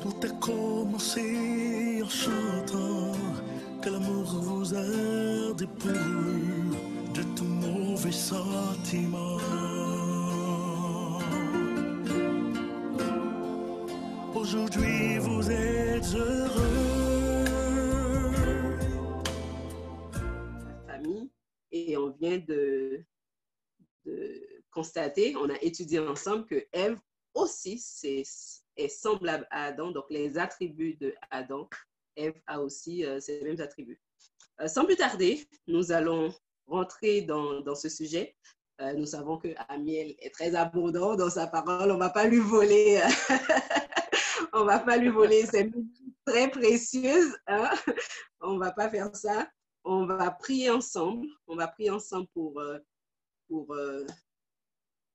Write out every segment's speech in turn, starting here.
Tout a commencé en chantant que l'amour vous a dépouillé de tout mauvais sentiment. Aujourd'hui vous êtes heureux. famille et on vient de, de constater, on a étudié ensemble que Ève aussi c'est, est semblable à Adam, donc les attributs de Adam, Ève a aussi euh, ces mêmes attributs. Euh, sans plus tarder, nous allons rentrer dans, dans ce sujet. Euh, nous savons que Amiel est très abondant dans sa parole, on ne va pas lui voler. on va pas lui voler ses minutes très précieuses. Hein? On va pas faire ça on va prier ensemble. On va prier ensemble pour, pour,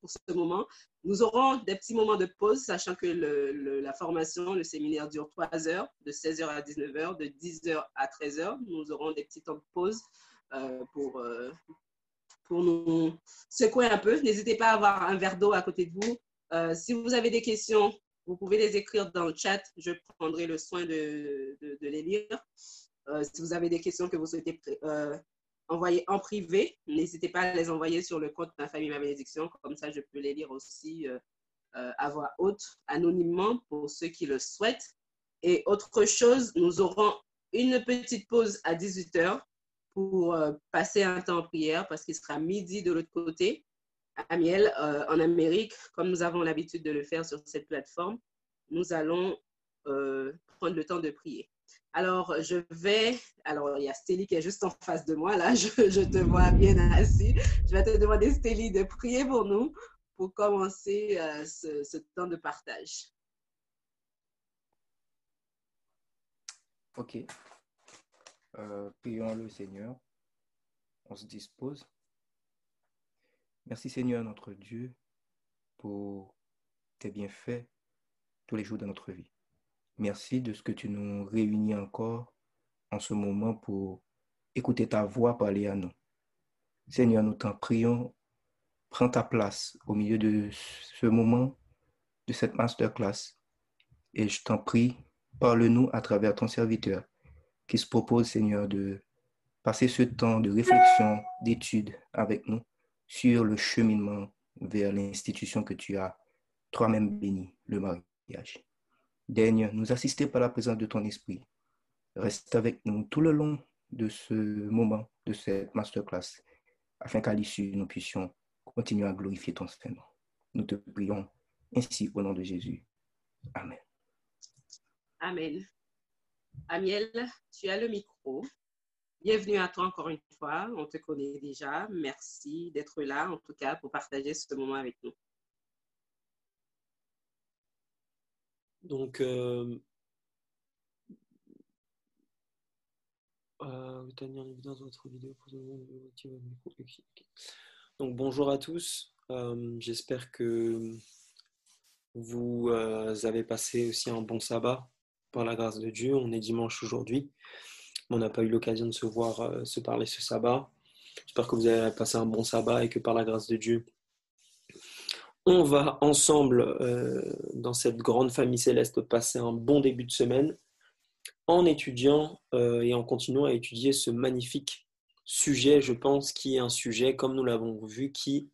pour ce moment. Nous aurons des petits moments de pause, sachant que la formation, le séminaire dure 3 heures, de 16h à 19h, de 10h à 13h. Nous aurons des petits temps de pause euh, pour, euh, pour nous secouer un peu. N'hésitez pas à avoir un verre d'eau à côté de vous. Euh, si vous avez des questions, vous pouvez les écrire dans le chat. Je prendrai le soin de, de- les lire. Si vous avez des questions que vous souhaitez envoyer en privé, n'hésitez pas à les envoyer sur le compte Ma famille, ma bénédiction. Comme ça, je peux les lire aussi euh, euh, à voix haute, anonymement, pour ceux qui le souhaitent. Et autre chose, nous aurons une petite pause à 18h pour euh, passer un temps en prière parce qu'il sera midi de l'autre côté, à Miel, en Amérique, comme nous avons l'habitude de le faire sur cette plateforme. Nous allons prendre le temps de prier. Alors, je vais. Alors, il y a Stélie qui est juste en face de moi. Là, je, te vois bien assis. Je vais te demander, Stélie, de prier pour nous pour commencer euh, ce, ce temps de partage. Ok. Euh, prions le Seigneur. On se dispose. Merci Seigneur notre Dieu pour tes bienfaits tous les jours de notre vie. Merci de ce que tu nous réunis encore en ce moment pour écouter ta voix parler à nous. Seigneur, nous t'en prions, prends ta place au milieu de ce moment, de cette masterclass. Et je t'en prie, parle-nous à travers ton serviteur qui se propose, Seigneur, de passer ce temps de réflexion, d'étude avec nous sur le cheminement vers l'institution que tu as toi-même béni, le mariage. Daigne nous assister par la présence de ton esprit. Reste avec nous tout le long de ce moment, de cette masterclass, afin qu'à l'issue, nous puissions continuer à glorifier ton Saint-Nom. Nous te prions ainsi au nom de Jésus. Amen. Amen. Amiel, tu as le micro. Bienvenue à toi encore une fois. On te connaît déjà. Merci d'être là, en tout cas, pour partager ce moment avec nous. Micro. Ok, ok. Donc, bonjour à tous. Euh, J'espère que vous euh, avez passé aussi un bon sabbat par la grâce de Dieu. On est dimanche aujourd'hui. On n'a pas eu l'occasion de se voir, euh, se parler ce sabbat. J'espère que vous avez passé un bon sabbat et que par la grâce de Dieu, on va ensemble, euh, dans cette grande famille céleste, passer un bon début de semaine en étudiant euh, et en continuant à étudier ce magnifique sujet, je pense, qui est un sujet, comme nous l'avons vu, qui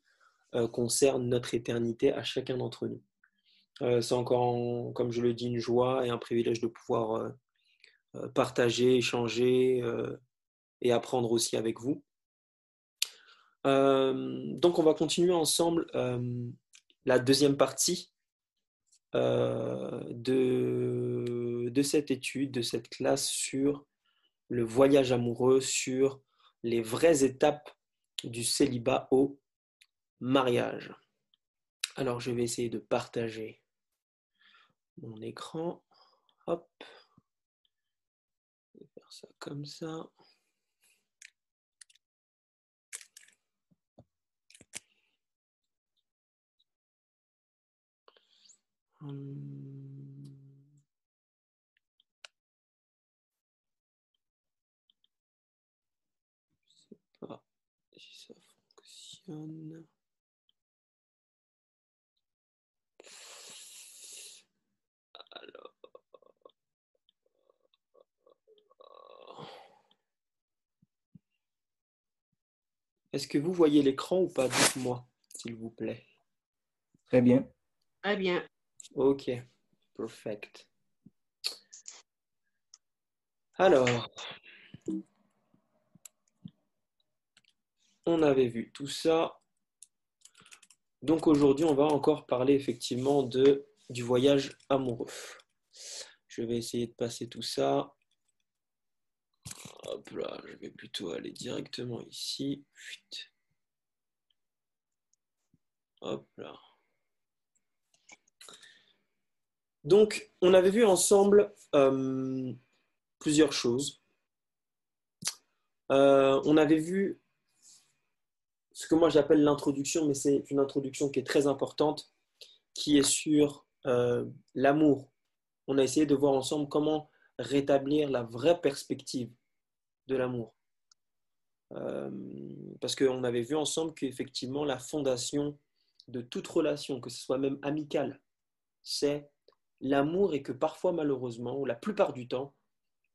euh, concerne notre éternité à chacun d'entre nous. C'est encore, en- comme je le dis, une joie et un privilège de pouvoir partager, échanger et apprendre aussi avec vous. Donc, on va continuer ensemble la deuxième partie euh, de, de cette étude, de cette classe sur le voyage amoureux, sur les vraies étapes du célibat au mariage. Alors, je vais essayer de partager mon écran. Hop. Je vais faire ça comme ça. Hum. Je sais pas si ça fonctionne. Alors. Est-ce que vous voyez l'écran ou pas? Dites-moi, s'il vous plaît. Très bien. Très bien. Ok, perfect. Alors, on avait vu tout ça. Donc aujourd'hui, on va encore parler effectivement de, du voyage amoureux. Je vais essayer de passer tout ça. Hop là, je vais plutôt aller directement ici. Hop là. Donc, on avait vu ensemble euh, plusieurs choses. Euh, on avait vu ce que moi j'appelle l'introduction, mais c'est une introduction qui est très importante, qui est sur euh, l'amour. On a essayé de voir ensemble comment rétablir la vraie perspective de l'amour. parce qu'on avait vu ensemble qu'effectivement la fondation de toute relation, que ce soit même amicale, c'est l'amour et que parfois, malheureusement, ou la plupart du temps,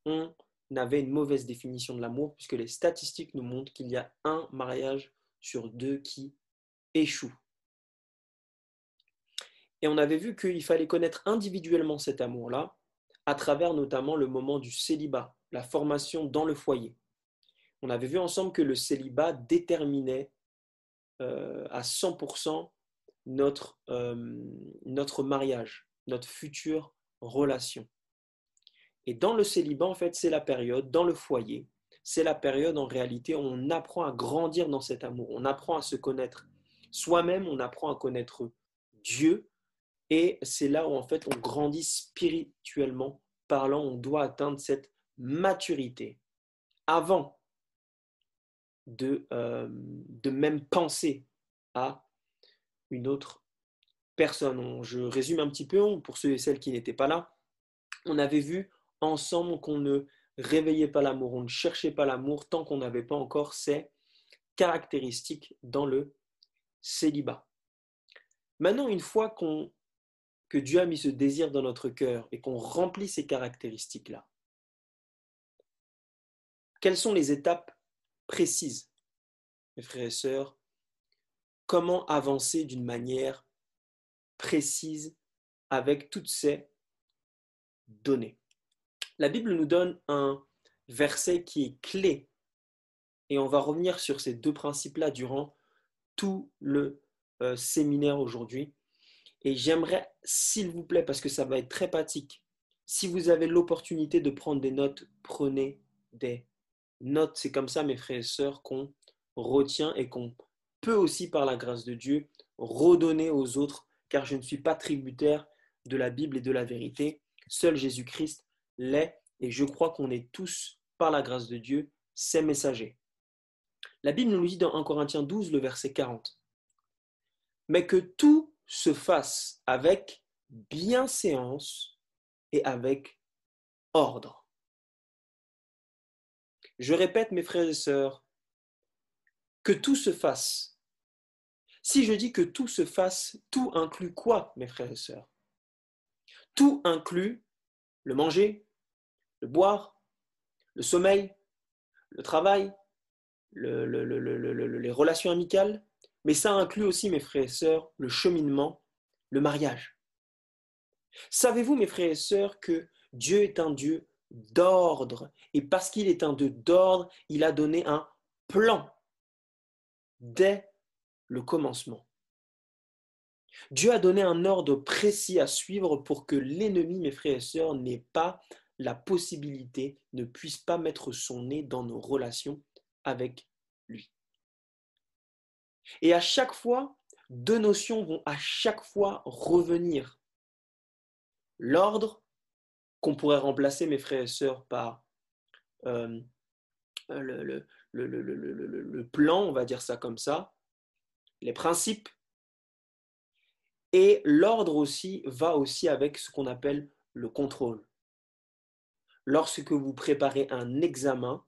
on avait une mauvaise définition de l'amour, puisque les statistiques nous montrent qu'il y a un mariage sur deux qui échoue. Et on avait vu qu'il fallait connaître individuellement cet amour-là, à travers notamment le moment du célibat, la formation dans le foyer. On avait vu ensemble que le célibat déterminait euh, à 100% notre, euh, notre mariage notre future relation. Et dans le célibat, en fait, c'est la période, dans le foyer, c'est la période en réalité où on apprend à grandir dans cet amour, on apprend à se connaître soi-même, on apprend à connaître Dieu, et c'est là où en fait on grandit spirituellement parlant, on doit atteindre cette maturité. Avant de, euh, de même penser à une autre personne. Je résume un petit peu pour ceux et celles qui n'étaient pas là. On avait vu ensemble qu'on ne réveillait pas l'amour, on ne cherchait pas l'amour tant qu'on n'avait pas encore ces caractéristiques dans le célibat. Maintenant, une fois qu'on que Dieu a mis ce désir dans notre cœur et qu'on remplit ces caractéristiques-là, quelles sont les étapes précises, mes frères et sœurs? Comment avancer d'une manière précise avec toutes ces données. La Bible nous donne un verset qui est clé et on va revenir sur ces deux principes-là durant tout le euh, séminaire aujourd'hui. Et j'aimerais, s'il vous plaît, parce que ça va être très pratique, si vous avez l'opportunité de prendre des notes, prenez des notes. C'est comme ça, mes frères et sœurs, qu'on retient et qu'on peut aussi, par la grâce de Dieu, redonner aux autres car je ne suis pas tributaire de la Bible et de la vérité. Seul Jésus-Christ l'est, et je crois qu'on est tous, par la grâce de Dieu, ses messagers. La Bible nous dit dans 1 Corinthiens 12, le verset 40, Mais que tout se fasse avec bienséance et avec ordre. Je répète, mes frères et sœurs, que tout se fasse si je dis que tout se fasse, tout inclut quoi, mes frères et sœurs? Tout inclut le manger, le boire, le sommeil, le travail, les relations amicales, mais ça inclut aussi, mes frères et sœurs, le cheminement, le mariage. Savez-vous, mes frères et sœurs, que Dieu est un Dieu d'ordre, et parce qu'il est un Dieu d'ordre, il a donné un plan dès le commencement. Dieu a donné un ordre précis à suivre pour que l'ennemi, mes frères et sœurs, n'ait pas la possibilité, ne puisse pas mettre son nez dans nos relations avec lui. Et à chaque fois, deux notions vont à chaque fois revenir. L'ordre, qu'on pourrait remplacer, mes frères et sœurs, par euh, le, le, plan, on va dire ça comme ça, les principes. Et l'ordre aussi va aussi avec ce qu'on appelle le contrôle. Lorsque vous préparez un examen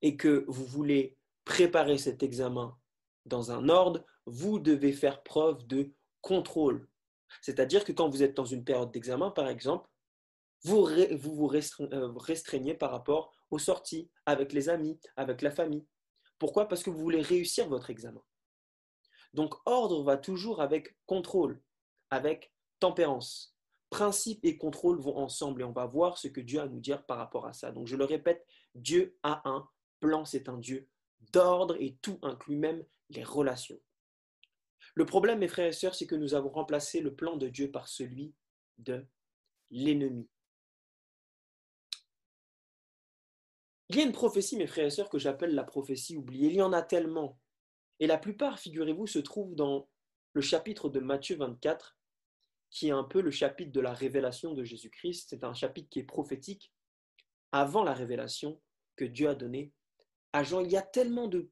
et que vous voulez préparer cet examen dans un ordre, vous devez faire preuve de contrôle. C'est-à-dire que quand vous êtes dans une période d'examen, par exemple, vous vous, euh, restreignez par rapport aux sorties avec les amis, avec la famille. Pourquoi? Parce que vous voulez réussir votre examen. Donc ordre va toujours avec contrôle, avec tempérance. Principe et contrôle vont ensemble et on va voir ce que Dieu a à nous dire par rapport à ça. Donc je le répète, Dieu a un plan, c'est un Dieu d'ordre et tout inclut même les relations. Le problème, mes frères et sœurs, c'est que nous avons remplacé le plan de Dieu par celui de l'ennemi. Il y a une prophétie, mes frères et sœurs, que j'appelle la prophétie oubliée. Il y en a tellement. Et la plupart, figurez-vous, se trouvent dans le chapitre de Matthieu 24, qui est un peu le chapitre de la révélation de Jésus-Christ. C'est un chapitre qui est prophétique avant la révélation que Dieu a donnée à Jean. Il y a tellement de,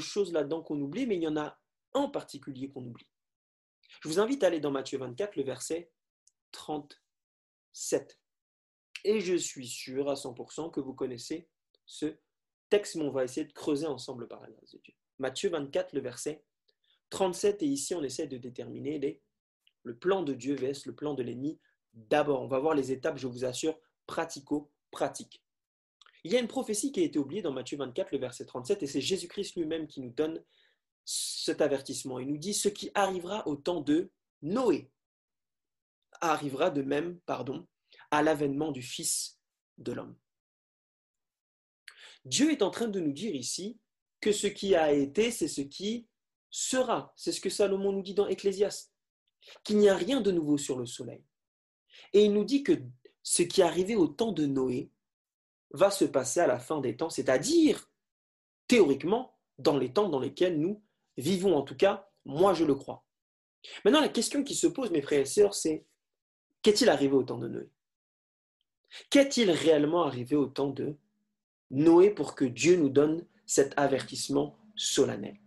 choses là-dedans qu'on oublie, mais il y en a en particulier qu'on oublie. Je vous invite à aller dans Matthieu 24, le verset 37. Et je suis sûr à 100% que vous connaissez ce texte, mais on va essayer de creuser ensemble par la grâce de Dieu. Matthieu 24, le verset 37, et ici on essaie de déterminer le plan de Dieu vs le plan de l'ennemi. D'abord, on va voir les étapes, je vous assure, pratico-pratiques. Il y a une prophétie qui a été oubliée dans Matthieu 24, le verset 37, et c'est Jésus-Christ lui-même qui nous donne cet avertissement. Il nous dit ce qui arrivera au temps de Noé arrivera de même, pardon, à l'avènement du Fils de l'homme. Dieu est en train de nous dire ici que ce qui a été, c'est ce qui sera. C'est ce que Salomon nous dit dans Ecclésiaste, qu'il n'y a rien de nouveau sur le soleil. Et il nous dit que ce qui est arrivé au temps de Noé va se passer à la fin des temps, c'est-à-dire, théoriquement, dans les temps dans lesquels nous vivons, en tout cas, moi je le crois. Maintenant, la question qui se pose, mes frères et sœurs, c'est qu'est-il arrivé au temps de Noé? Qu'est-il réellement arrivé au temps de Noé pour que Dieu nous donne cet avertissement solennel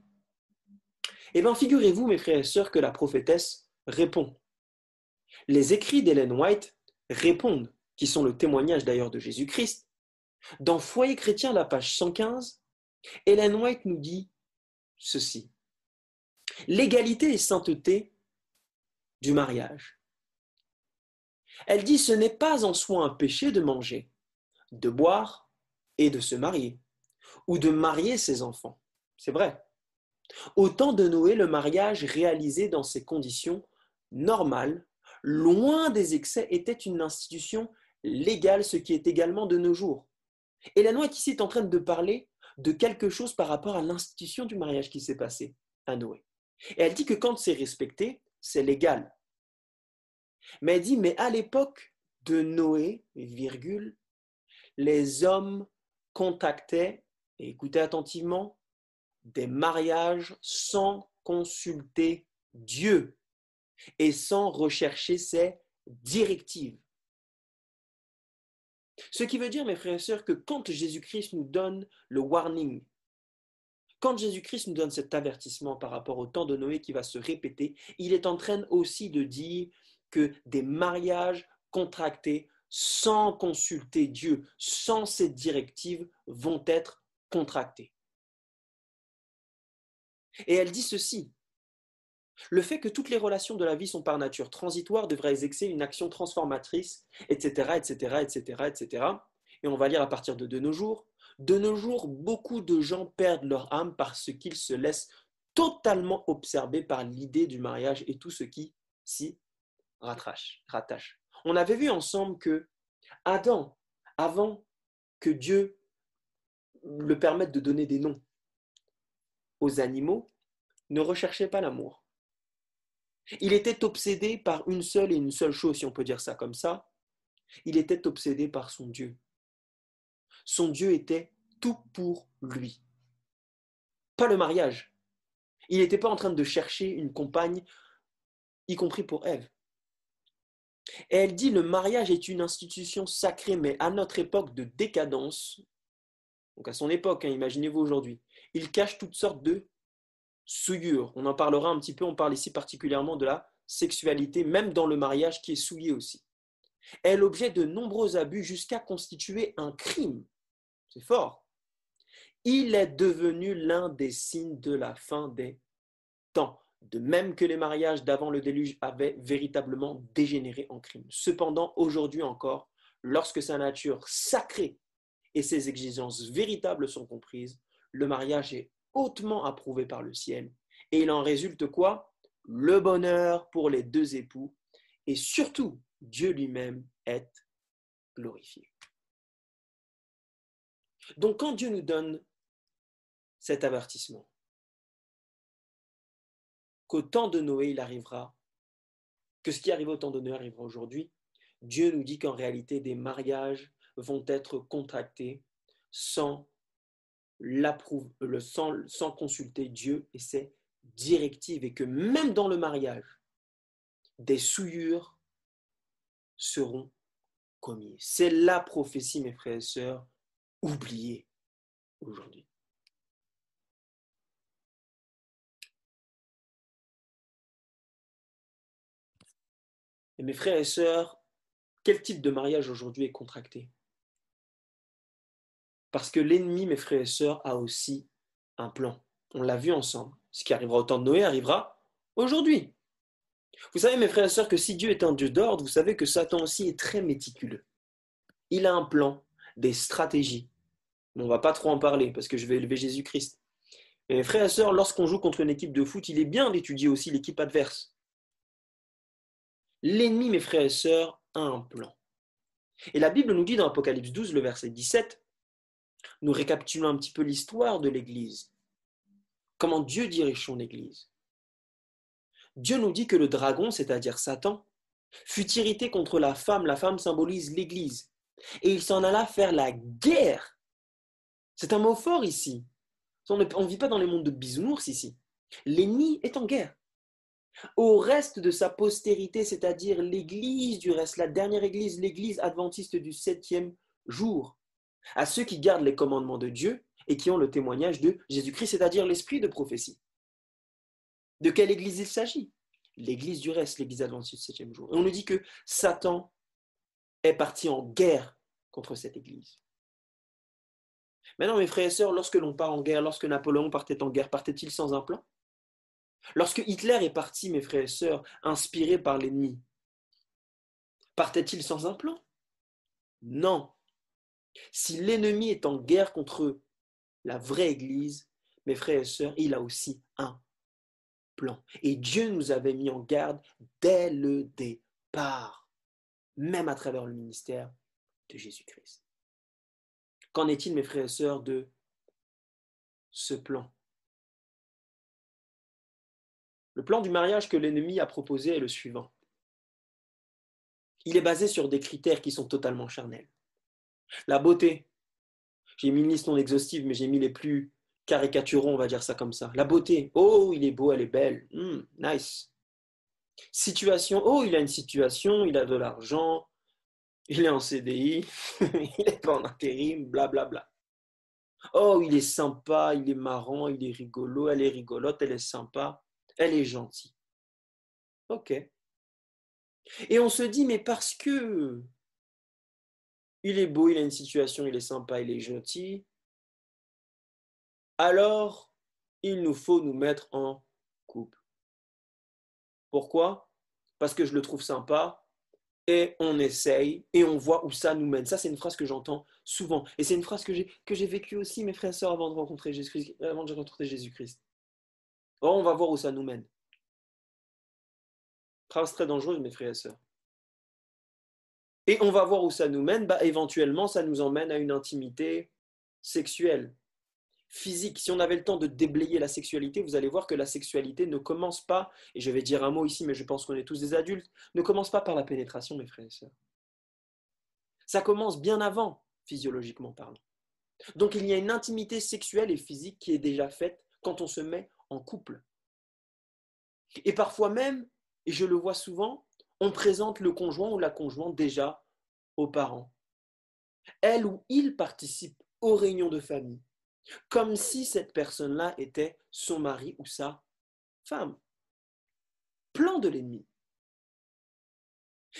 Eh bien, figurez-vous, mes frères et sœurs, que la prophétesse répond. Les écrits d'Hélène White répondent, qui sont le témoignage d'ailleurs de Jésus-Christ. Dans Foyer chrétien, la page 115, Hélène White nous dit ceci. L'égalité et sainteté du mariage. Elle dit ce n'est pas en soi un péché de manger, de boire et de se marier, ou de marier ses enfants. C'est vrai. Au temps de Noé, le mariage réalisé dans ces conditions normales, loin des excès, était une institution légale, ce qui est également de nos jours. Et la loi est en train de parler de quelque chose par rapport à l'institution du mariage qui s'est passé à Noé. Et elle dit que quand c'est respecté, c'est légal. Mais elle dit, mais à l'époque de Noé, les hommes contactaient, et écoutez attentivement, des mariages sans consulter Dieu et sans rechercher ses directives. Ce qui veut dire, mes frères et sœurs, que quand Jésus-Christ nous donne le warning, quand Jésus-Christ nous donne cet avertissement par rapport au temps de Noé qui va se répéter, il est en train aussi de dire que des mariages contractés sans consulter Dieu, sans cette directive, vont être contractés. Et elle dit ceci, le fait que toutes les relations de la vie sont par nature transitoires devrait exercer une action transformatrice, etc., etc., etc., etc. Et on va lire à partir de de nos jours. De nos jours, beaucoup de gens perdent leur âme parce qu'ils se laissent totalement observer par l'idée du mariage et tout ce qui s'y rattache. On avait vu ensemble que Adam, avant que Dieu le permette de donner des noms aux animaux, ne recherchait pas l'amour. Il était obsédé par une seule et une seule chose, si on peut dire ça comme ça. Il était obsédé par son Dieu. Son Dieu était tout pour lui. Pas le mariage. Il n'était pas en train de chercher une compagne, y compris pour Ève. Elle dit, le mariage est une institution sacrée, mais à notre époque de décadence, donc à son époque, hein, imaginez-vous aujourd'hui, il cache toutes sortes de souillure. On en parlera un petit peu, on parle ici particulièrement de la sexualité, même dans le mariage qui est souillé aussi. est l'objet de nombreux abus jusqu'à constituer un crime. C'est fort. Il est devenu l'un des signes de la fin des temps, de même que les mariages d'avant le déluge avaient véritablement dégénéré en crime. Cependant, aujourd'hui encore, lorsque sa nature sacrée et ses exigences véritables sont comprises, le mariage est hautement approuvé par le ciel. Et il en résulte quoi? Le bonheur pour les deux époux. Et surtout, Dieu lui-même est glorifié. Donc quand Dieu nous donne cet avertissement, qu'au temps de Noé, il arrivera, que ce qui arrive au temps de Noé arrivera aujourd'hui, Dieu nous dit qu'en réalité, des mariages vont être contractés sans, le, sans, sans consulter Dieu et ses directives, et que même dans le mariage, des souillures seront commises. C'est la prophétie, mes frères et sœurs, oubliée aujourd'hui. Mes frères et sœurs, quel type de mariage aujourd'hui est contracté? Parce que l'ennemi, mes frères et sœurs, a aussi un plan. On l'a vu ensemble. Ce qui arrivera au temps de Noé arrivera aujourd'hui. Vous savez, mes frères et sœurs, que si Dieu est un Dieu d'ordre, vous savez que Satan aussi est très méticuleux. Il a un plan, des stratégies. On ne va pas trop en parler parce que je vais élever Jésus-Christ. mes frères et sœurs, lorsqu'on joue contre une équipe de foot, il est bien d'étudier aussi l'équipe adverse. L'ennemi, mes frères et sœurs, a un plan. Et la Bible nous dit dans Apocalypse 12, le verset 17, nous récapitulons un petit peu l'histoire de l'Église. Comment Dieu dirige son Église. Dieu nous dit que le dragon, c'est-à-dire Satan, fut irrité contre la femme. La femme symbolise l'Église. Et il s'en alla faire la guerre. C'est un mot fort ici. On ne vit pas dans les mondes de bisounours ici. L'ennemi est en guerre au reste de sa postérité, c'est-à-dire l'Église du reste, la dernière Église, l'Église adventiste du septième jour, à ceux qui gardent les commandements de Dieu et qui ont le témoignage de Jésus-Christ, c'est-à-dire l'esprit de prophétie. De quelle Église il s'agit? L'Église du reste, l'Église adventiste du septième jour. Et on nous dit que Satan est parti en guerre contre cette Église. Maintenant, mes frères et sœurs, lorsque l'on part en guerre, lorsque Napoléon partait en guerre, partait-il sans un plan? Lorsque Hitler est parti, mes frères et sœurs, inspiré par l'ennemi, partait-il sans un plan? Non. Si l'ennemi est en guerre contre la vraie Église, mes frères et sœurs, il a aussi un plan. Et Dieu nous avait mis en garde dès le départ, même à travers le ministère de Jésus-Christ. Qu'en est-il, mes frères et sœurs, de ce plan? Le plan du mariage que l'ennemi a proposé est le suivant. Il est basé sur des critères qui sont totalement charnels. La beauté. J'ai mis une liste non exhaustive, mais j'ai mis les plus caricaturons, on va dire ça comme ça. La beauté. Oh, il est beau, elle est belle. Hmm, nice. Situation. Oh, il a une situation, il a de l'argent, il est en CDI, il n'est pas en intérim, blablabla. Bla, bla. Oh, il est sympa, il est marrant, il est rigolo, elle est rigolote, elle est sympa elle est gentille. Ok. Et on se dit, mais parce que il est beau, il a une situation, il est sympa, il est gentil, alors il nous faut nous mettre en couple. Pourquoi? Parce que je le trouve sympa et on essaye et on voit où ça nous mène. Ça, c'est une phrase que j'entends souvent. Et c'est une phrase que j'ai, vécue aussi, mes frères et sœurs, avant de rencontrer Jésus-Christ. Avant de rencontrer Jésus-Christ. Oh, on va voir où ça nous mène. Phrase très dangereuse, mes frères et sœurs. Et on va voir où ça nous mène. Bah, éventuellement, ça nous emmène à une intimité sexuelle, physique. Si on avait le temps de déblayer la sexualité, vous allez voir que la sexualité ne commence pas, et je vais dire un mot ici, mais je pense qu'on est tous des adultes, ne commence pas par la pénétration, mes frères et sœurs. Ça commence bien avant, physiologiquement parlant. Donc il y a une intimité sexuelle et physique qui est déjà faite quand on se met en couple. Et parfois même, et je le vois souvent, on présente le conjoint ou la conjointe déjà aux parents. Elle ou il participe aux réunions de famille, comme si cette personne-là était son mari ou sa femme. Plan de l'ennemi.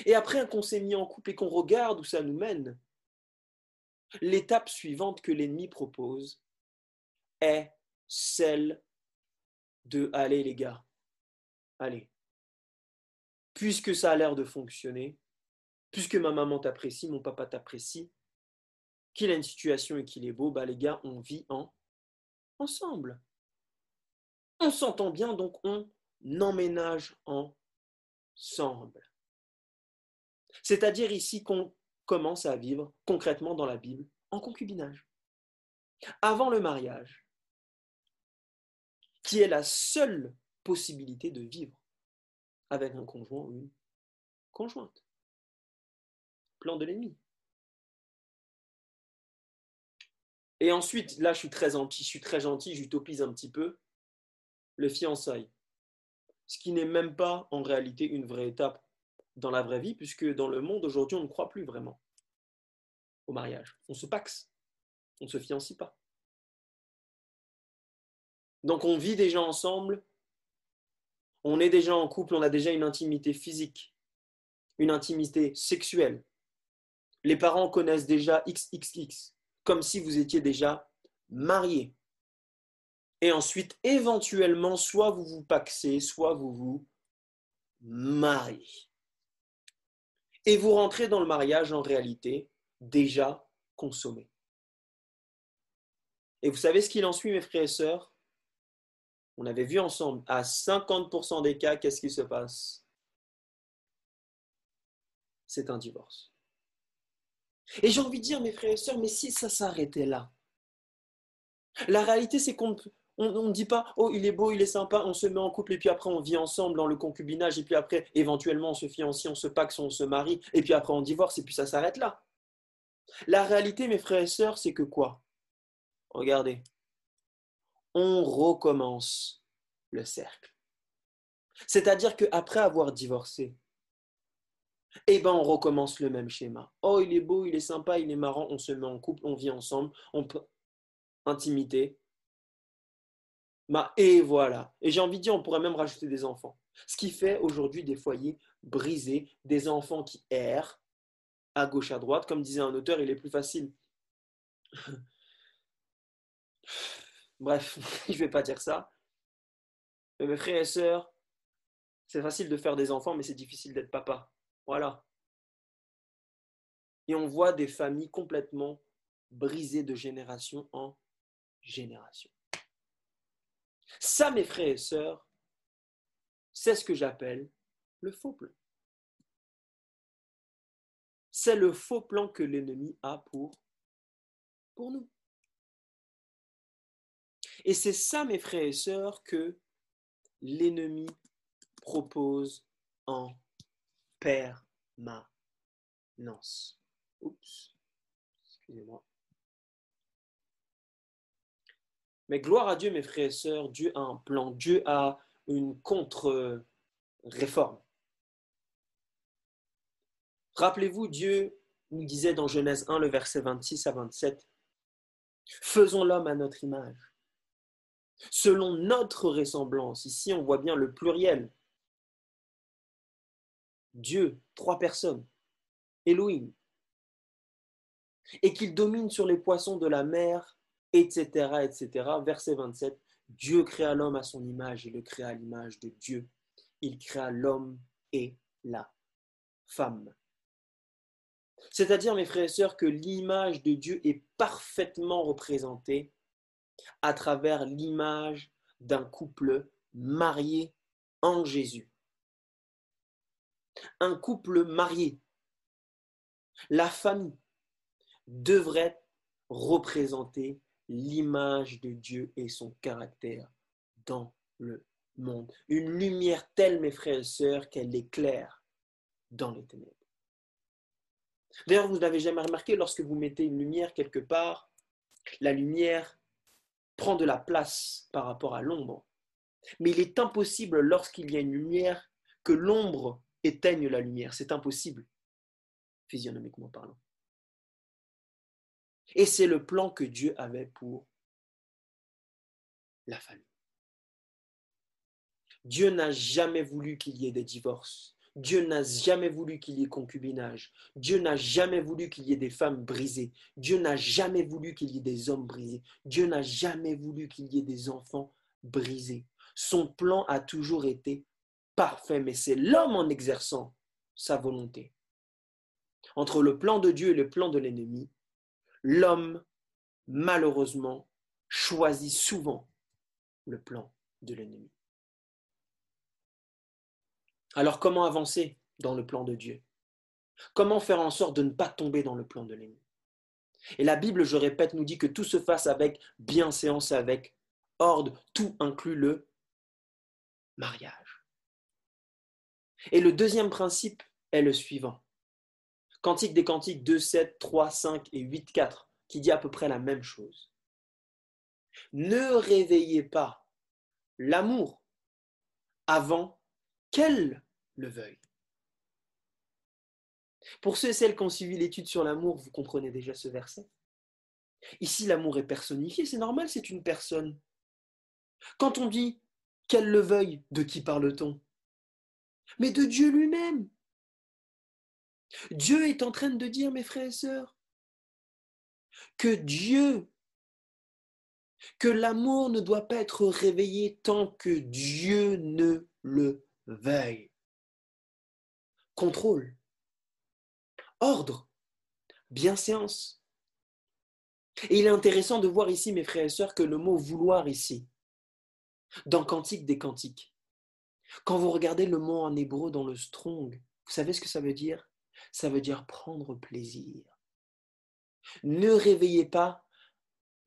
Et après qu'on s'est mis en couple et qu'on regarde où ça nous mène, l'étape suivante que l'ennemi propose est celle de allez les gars, allez. Puisque ça a l'air de fonctionner, puisque ma maman t'apprécie, mon papa t'apprécie, qu'il a une situation et qu'il est beau, bah les gars, on vit en ensemble. On s'entend bien, donc on emménage ensemble. C'est-à-dire ici qu'on commence à vivre concrètement dans la Bible en concubinage. Avant le mariage, qui est la seule possibilité de vivre avec un conjoint ou une conjointe. Plan de l'ennemi. Et ensuite, là, je suis très gentil, j'utopise un petit peu le fiançailles. Ce qui n'est même pas en réalité une vraie étape dans la vraie vie, puisque dans le monde aujourd'hui, on ne croit plus vraiment au mariage. On se paxe, on ne se fiancie pas. Donc on vit déjà ensemble, on est déjà en couple, on a déjà une intimité physique, une intimité sexuelle. Les parents connaissent déjà XXX, comme si vous étiez déjà mariés. Et ensuite, éventuellement, soit vous vous paxez, soit vous vous mariez. Et vous rentrez dans le mariage en réalité déjà consommé. Et vous savez ce qu'il en suit, mes frères et sœurs? On avait vu ensemble, à 50% des cas, qu'est-ce qui se passe? C'est un divorce. Et j'ai envie de dire, mes frères et sœurs, mais si ça s'arrêtait là La réalité, c'est qu'on on ne dit pas, oh, il est beau, il est sympa, on se met en couple et puis après on vit ensemble dans le concubinage et puis après éventuellement on se fiancie, on se paxe, on se marie et puis après on divorce et puis ça s'arrête là. La réalité, mes frères et sœurs, c'est que quoi? Regardez, on recommence le cercle. C'est-à-dire qu'après avoir divorcé, eh ben on recommence le même schéma. Oh, il est beau, il est sympa, il est marrant, on se met en couple, on vit ensemble, on peut intimité, et voilà. Et j'ai envie de dire, on pourrait même rajouter des enfants. Ce qui fait aujourd'hui des foyers brisés, des enfants qui errent à gauche, à droite. Comme disait un auteur, il est plus facile. Bref, je ne vais pas dire ça. Mais mes frères et sœurs, c'est facile de faire des enfants, mais c'est difficile d'être papa. Voilà. Et on voit des familles complètement brisées de génération en génération. Ça, mes frères et sœurs, c'est ce que j'appelle le faux plan. C'est le faux plan que l'ennemi a pour, pour nous. Et c'est ça, mes frères et sœurs, que l'ennemi propose en permanence. Oups, excusez-moi. Mais gloire à Dieu, mes frères et sœurs, Dieu a un plan, Dieu a une contre-réforme. Rappelez-vous, Dieu nous disait dans Genèse 1, le verset 26 à 27, Faisons l'homme à notre image, selon notre ressemblance. Ici, on voit bien le pluriel. Dieu, trois personnes, Elohim, et qu'il domine sur les poissons de la mer etc., etc. Verset 27, Dieu créa l'homme à son image, il le créa à l'image de Dieu. Il créa l'homme et la femme. C'est-à-dire, mes frères et sœurs, que l'image de Dieu est parfaitement représentée à travers l'image d'un couple marié en Jésus. Un couple marié, la famille, devrait représenter l'image de Dieu et son caractère dans le monde. Une lumière telle, mes frères et sœurs, qu'elle éclaire dans les ténèbres. D'ailleurs, vous n'avez jamais remarqué, lorsque vous mettez une lumière quelque part, la lumière prend de la place par rapport à l'ombre. Mais il est impossible, lorsqu'il y a une lumière, que l'ombre éteigne la lumière. C'est impossible, physionomiquement parlant. Et c'est le plan que Dieu avait pour la famille. Dieu n'a jamais voulu qu'il y ait des divorces. Dieu n'a jamais voulu qu'il y ait concubinage. Dieu n'a jamais voulu qu'il y ait des femmes brisées. Dieu n'a jamais voulu qu'il y ait des hommes brisés. Dieu n'a jamais voulu qu'il y ait des enfants brisés. Son plan a toujours été parfait, mais c'est l'homme en exerçant sa volonté. Entre le plan de Dieu et le plan de l'ennemi, l'homme, malheureusement, choisit souvent le plan de l'ennemi. Alors comment avancer dans le plan de Dieu? Comment faire en sorte de ne pas tomber dans le plan de l'ennemi? Et la Bible, je répète, nous dit que tout se fasse avec bienséance, avec ordre, tout inclut le mariage. Et le deuxième principe est le suivant. Cantique des Cantiques 2, 7, 3, 5 et 8, 4, qui dit à peu près la même chose. Ne réveillez pas l'amour avant qu'elle le veuille. Pour ceux et celles qui ont suivi l'étude sur l'amour, vous comprenez déjà ce verset. Ici, l'amour est personnifié, c'est normal, c'est une personne. Quand on dit qu'elle le veuille, de qui parle-t-on? Mais de Dieu lui-même. Dieu est en train de dire, mes frères et sœurs, que Dieu, que l'amour ne doit pas être réveillé tant que Dieu ne le veuille. Contrôle, ordre, bienséance. Et il est intéressant de voir ici, mes frères et sœurs, que le mot vouloir ici, dans Cantique des Cantiques, quand vous regardez le mot en hébreu dans le strong, vous savez ce que ça veut dire? Ça veut dire prendre plaisir. Ne réveillez pas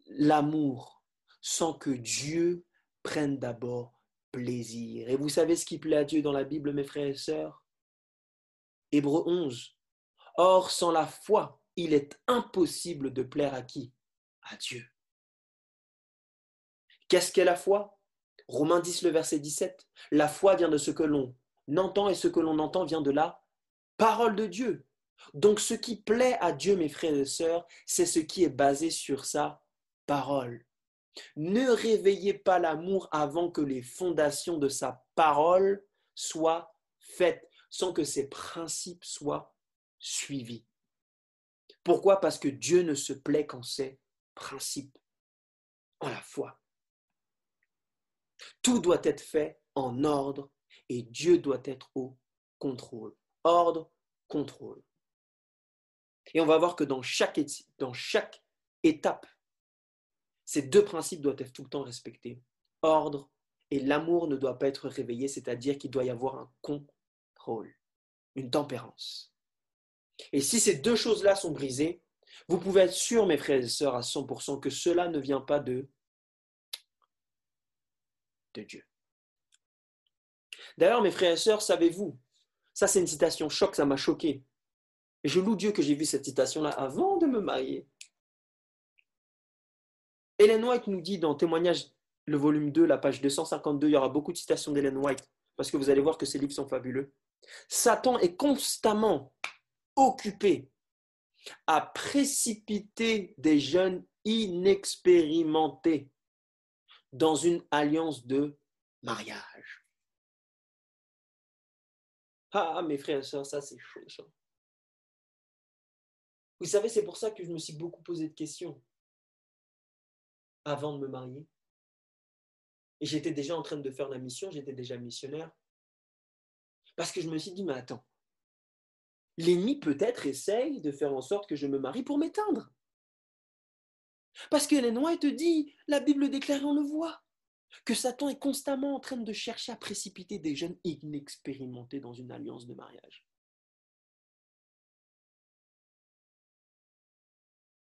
l'amour sans que Dieu prenne d'abord plaisir. Et vous savez ce qui plaît à Dieu dans la Bible, mes frères et sœurs? Hébreu 11. Or, sans la foi, il est impossible de plaire à qui? À Dieu. Qu'est-ce qu'est la foi? Romains 10, le verset 17. La foi vient de ce que l'on entend et ce que l'on entend vient de la parole de Dieu. Donc ce qui plaît à Dieu, mes frères et sœurs, c'est ce qui est basé sur sa parole. Ne réveillez pas l'amour avant que les fondations de sa parole soient faites, sans que ses principes soient suivis. Pourquoi? Parce que Dieu ne se plaît qu'en ses principes, en la foi. Tout doit être fait en ordre et Dieu doit être au contrôle. Ordre, contrôle. Et on va voir que dans chaque, étape, ces deux principes doivent être tout le temps respectés. Ordre et l'amour ne doit pas être réveillé, c'est-à-dire qu'il doit y avoir un une tempérance. Et si ces deux choses-là sont brisées, vous pouvez être sûr, mes frères et sœurs, à 100% que cela ne vient pas de de Dieu. D'ailleurs, mes frères et sœurs, savez-vous, ça c'est une citation choc, ça m'a choqué. Et je loue Dieu que j'ai vu cette citation-là avant de me marier. Hélène White nous dit dans Témoignage, le volume 2, la page 252, il y aura beaucoup de citations d'Hélène White, parce que vous allez voir que ses livres sont fabuleux. Satan est constamment occupé à précipiter des jeunes inexpérimentés dans une alliance de mariage. Ah, mes frères et sœurs, ça c'est chaud. Vous savez, c'est pour ça que je me suis beaucoup posé de questions avant de me marier. Et j'étais déjà en train de faire la mission, j'étais déjà missionnaire. Parce que je me suis dit, mais attends, l'ennemi peut-être essaye de faire en sorte que je me marie pour m'éteindre. Parce que les White te dit, la Bible déclare, on le voit, que Satan est constamment en train de chercher à précipiter des jeunes inexpérimentés dans une alliance de mariage.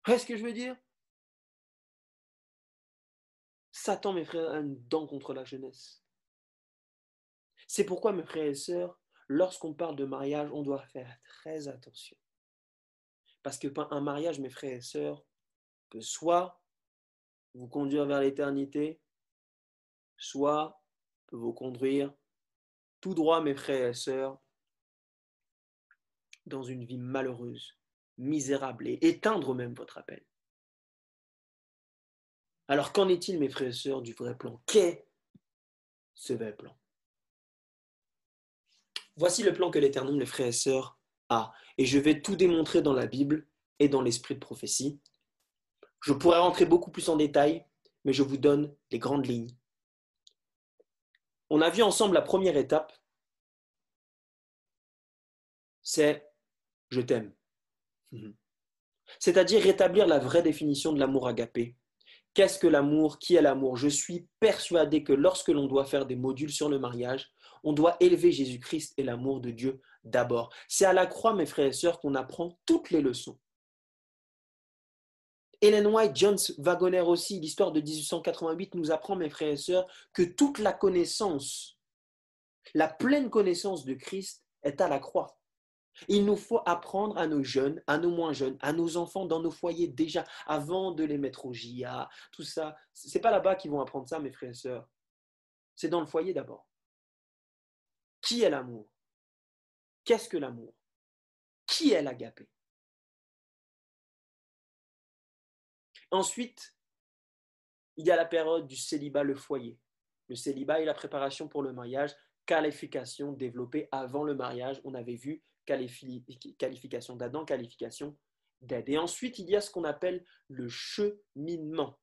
Voyez ce que je veux dire? Satan, mes frères, a une dent contre la jeunesse. C'est pourquoi, mes frères et sœurs, lorsqu'on parle de mariage, on doit faire très attention. Parce que un mariage, mes frères et sœurs, peut soit vous conduire vers l'éternité, soit peut vous conduire tout droit, mes frères et sœurs, dans une vie malheureuse, misérable et éteindre même votre appel. Alors qu'en est-il, mes frères et sœurs, du vrai plan? Qu'est ce vrai plan? Voici le plan que l'Éternel, mes frères et sœurs, a. Et je vais tout démontrer dans la Bible et dans l'esprit de prophétie. Je pourrais rentrer beaucoup plus en détail, mais je vous donne les grandes lignes. On a vu ensemble la première étape, c'est je t'aime. C'est-à-dire rétablir la vraie définition de l'amour agapé Qu'est-ce que l'amour? Qui est l'amour? Je suis persuadé que lorsque l'on doit faire des modules sur le mariage, on doit élever Jésus-Christ et l'amour de Dieu d'abord. C'est à la croix, mes frères et sœurs, qu'on apprend toutes les leçons. Helen White, John Wagoner aussi, l'histoire de 1888 nous apprend, mes frères et sœurs, que toute la connaissance, la pleine connaissance de Christ est à la croix. Il nous faut apprendre à nos jeunes, à nos moins jeunes, à nos enfants dans nos foyers déjà, avant de les mettre au JA, tout ça. C'est pas là-bas qu'ils vont apprendre ça, mes frères et sœurs. C'est dans le foyer d'abord. Qui est l'amour? Qu'est-ce que l'amour? Qui est l'agapé? Ensuite, il y a la période du célibat, le foyer. Le célibat est la préparation pour le mariage, qualification développée avant le mariage. On avait vu qualification d'Adam, qualification d'Ève. Et ensuite, il y a ce qu'on appelle le cheminement.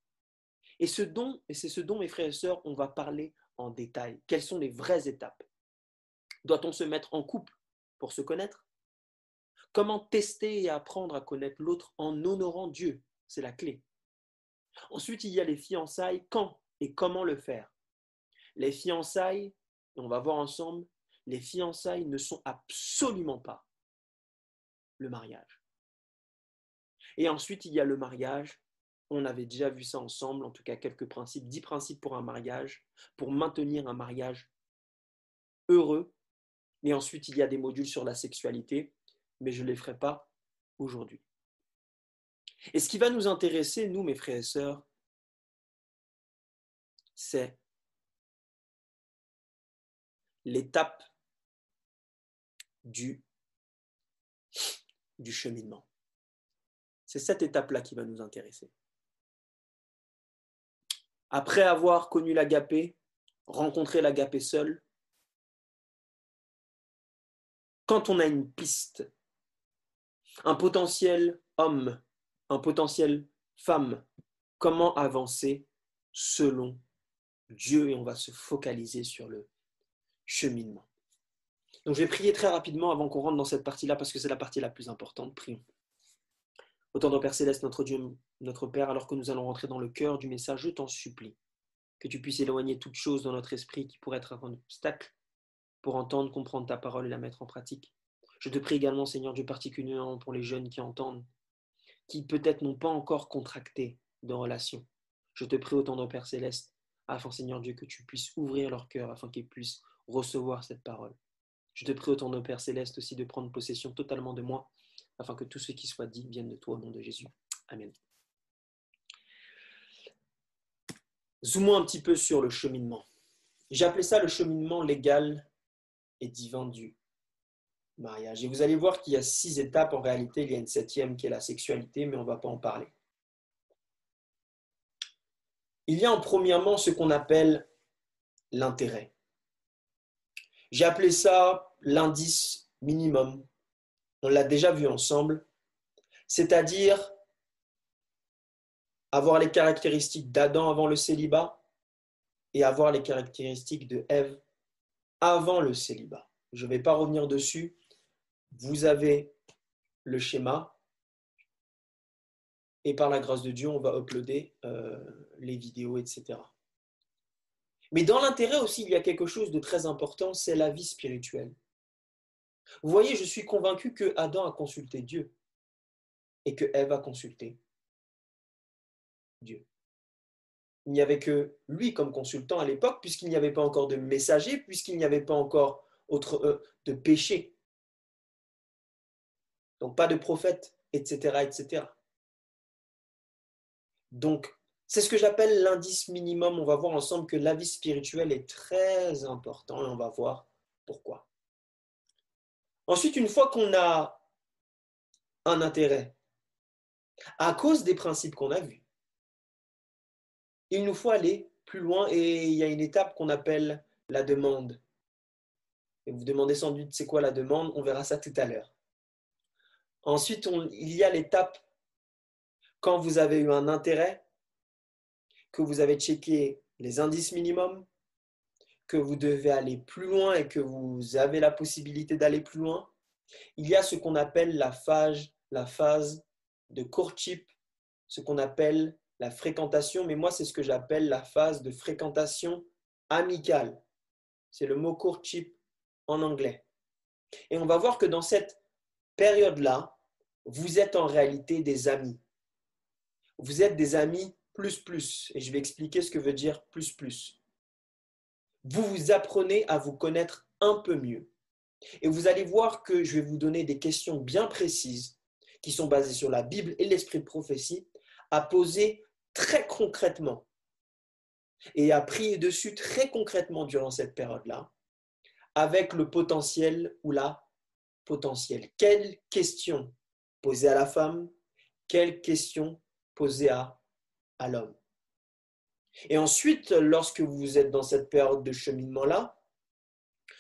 Et ce et c'est ce dont, mes frères et sœurs, on va parler en détail. Quelles sont les vraies étapes? Doit-on se mettre en couple pour se connaître? Comment tester et apprendre à connaître l'autre en honorant Dieu? C'est la clé. Ensuite, il y a les fiançailles. Quand et comment le faire? Les fiançailles, on va voir ensemble, les fiançailles ne sont absolument pas le mariage. Et ensuite, il y a le mariage. On avait déjà vu ça ensemble, en tout cas quelques principes, dix principes pour un mariage, pour maintenir un mariage heureux. Et ensuite, il y a des modules sur la sexualité, mais je ne les ferai pas aujourd'hui. Et ce qui va nous intéresser, nous, mes frères et sœurs, c'est l'étape du, cheminement. C'est cette étape-là qui va nous intéresser. Après avoir connu l'agapé, rencontré l'agapé seul, quand on a une piste, un potentiel homme, un potentiel femme, comment avancer selon Dieu et on va se focaliser sur le cheminement. Donc je vais prier très rapidement avant qu'on rentre dans cette partie-là parce que c'est la partie la plus importante. Prions. Autant de Père Céleste, notre Dieu, notre Père, alors que nous allons rentrer dans le cœur du message, je t'en supplie que tu puisses éloigner toute chose dans notre esprit qui pourrait être un obstacle pour entendre, comprendre ta parole et la mettre en pratique. Je te prie également, Seigneur Dieu, particulièrement pour les jeunes qui entendent, qui peut-être n'ont pas encore contracté de relation. Je te prie autant de Père Céleste, afin, Seigneur Dieu, que tu puisses ouvrir leur cœur, afin qu'ils puissent recevoir cette parole. Je te prie autant de Père Céleste aussi de prendre possession totalement de moi, afin que tout ce qui soit dit vienne de toi au nom de Jésus. Amen. Zoomons un petit peu sur le cheminement. J'ai appelé ça le cheminement légal et divin du mariage. Et vous allez voir qu'il y a six étapes. En réalité, il y a une septième qui est la sexualité, mais on ne va pas en parler. Il y a en premièrement ce qu'on appelle l'intérêt. J'ai appelé ça l'indice minimum. On l'a déjà vu ensemble. C'est-à-dire avoir les caractéristiques d'Adam avant le célibat et avoir les caractéristiques de Ève avant le célibat. Je ne vais pas revenir dessus. Vous avez le schéma. Et par la grâce de Dieu, on va uploader euh, les vidéos, etc. Mais dans l'intérêt aussi, il y a quelque chose de très important, c'est la vie spirituelle. Vous voyez, je suis convaincu que Adam a consulté Dieu et que Ève a consulté Dieu. Il n'y avait que lui comme consultant à l'époque, puisqu'il n'y avait pas encore de messager, puisqu'il n'y avait pas encore autre, euh, de péché. Donc pas de prophète, etc., etc. Donc c'est ce que j'appelle l'indice minimum. On va voir ensemble que la vie spirituelle est très importante et on va voir pourquoi. Ensuite, une fois qu'on a un intérêt, à cause des principes qu'on a vus, il nous faut aller plus loin et il y a une étape qu'on appelle la demande. Et vous demandez sans doute c'est quoi la demande, on verra ça tout à l'heure. Ensuite, il y a l'étape quand vous avez eu un intérêt, que vous avez checké les indices minimums, que vous devez aller plus loin et que vous avez la possibilité d'aller plus loin, il y a ce qu'on appelle la phase, la phase de courtship, ce qu'on appelle la fréquentation, mais moi, c'est ce que j'appelle la phase de fréquentation amicale. C'est le mot courtship en anglais. Et on va voir que dans cette période-là, vous êtes en réalité des amis. Vous êtes des amis plus plus. Et je vais expliquer ce que veut dire plus plus. Vous vous apprenez à vous connaître un peu mieux. Et vous allez voir que je vais vous donner des questions bien précises qui sont basées sur la Bible et l'esprit de prophétie à poser très concrètement et à prier dessus très concrètement durant cette période-là avec le potentiel ou la potentiel. Quelle question poser à la femme Quelle question poser à, à l'homme Et ensuite, lorsque vous êtes dans cette période de cheminement-là,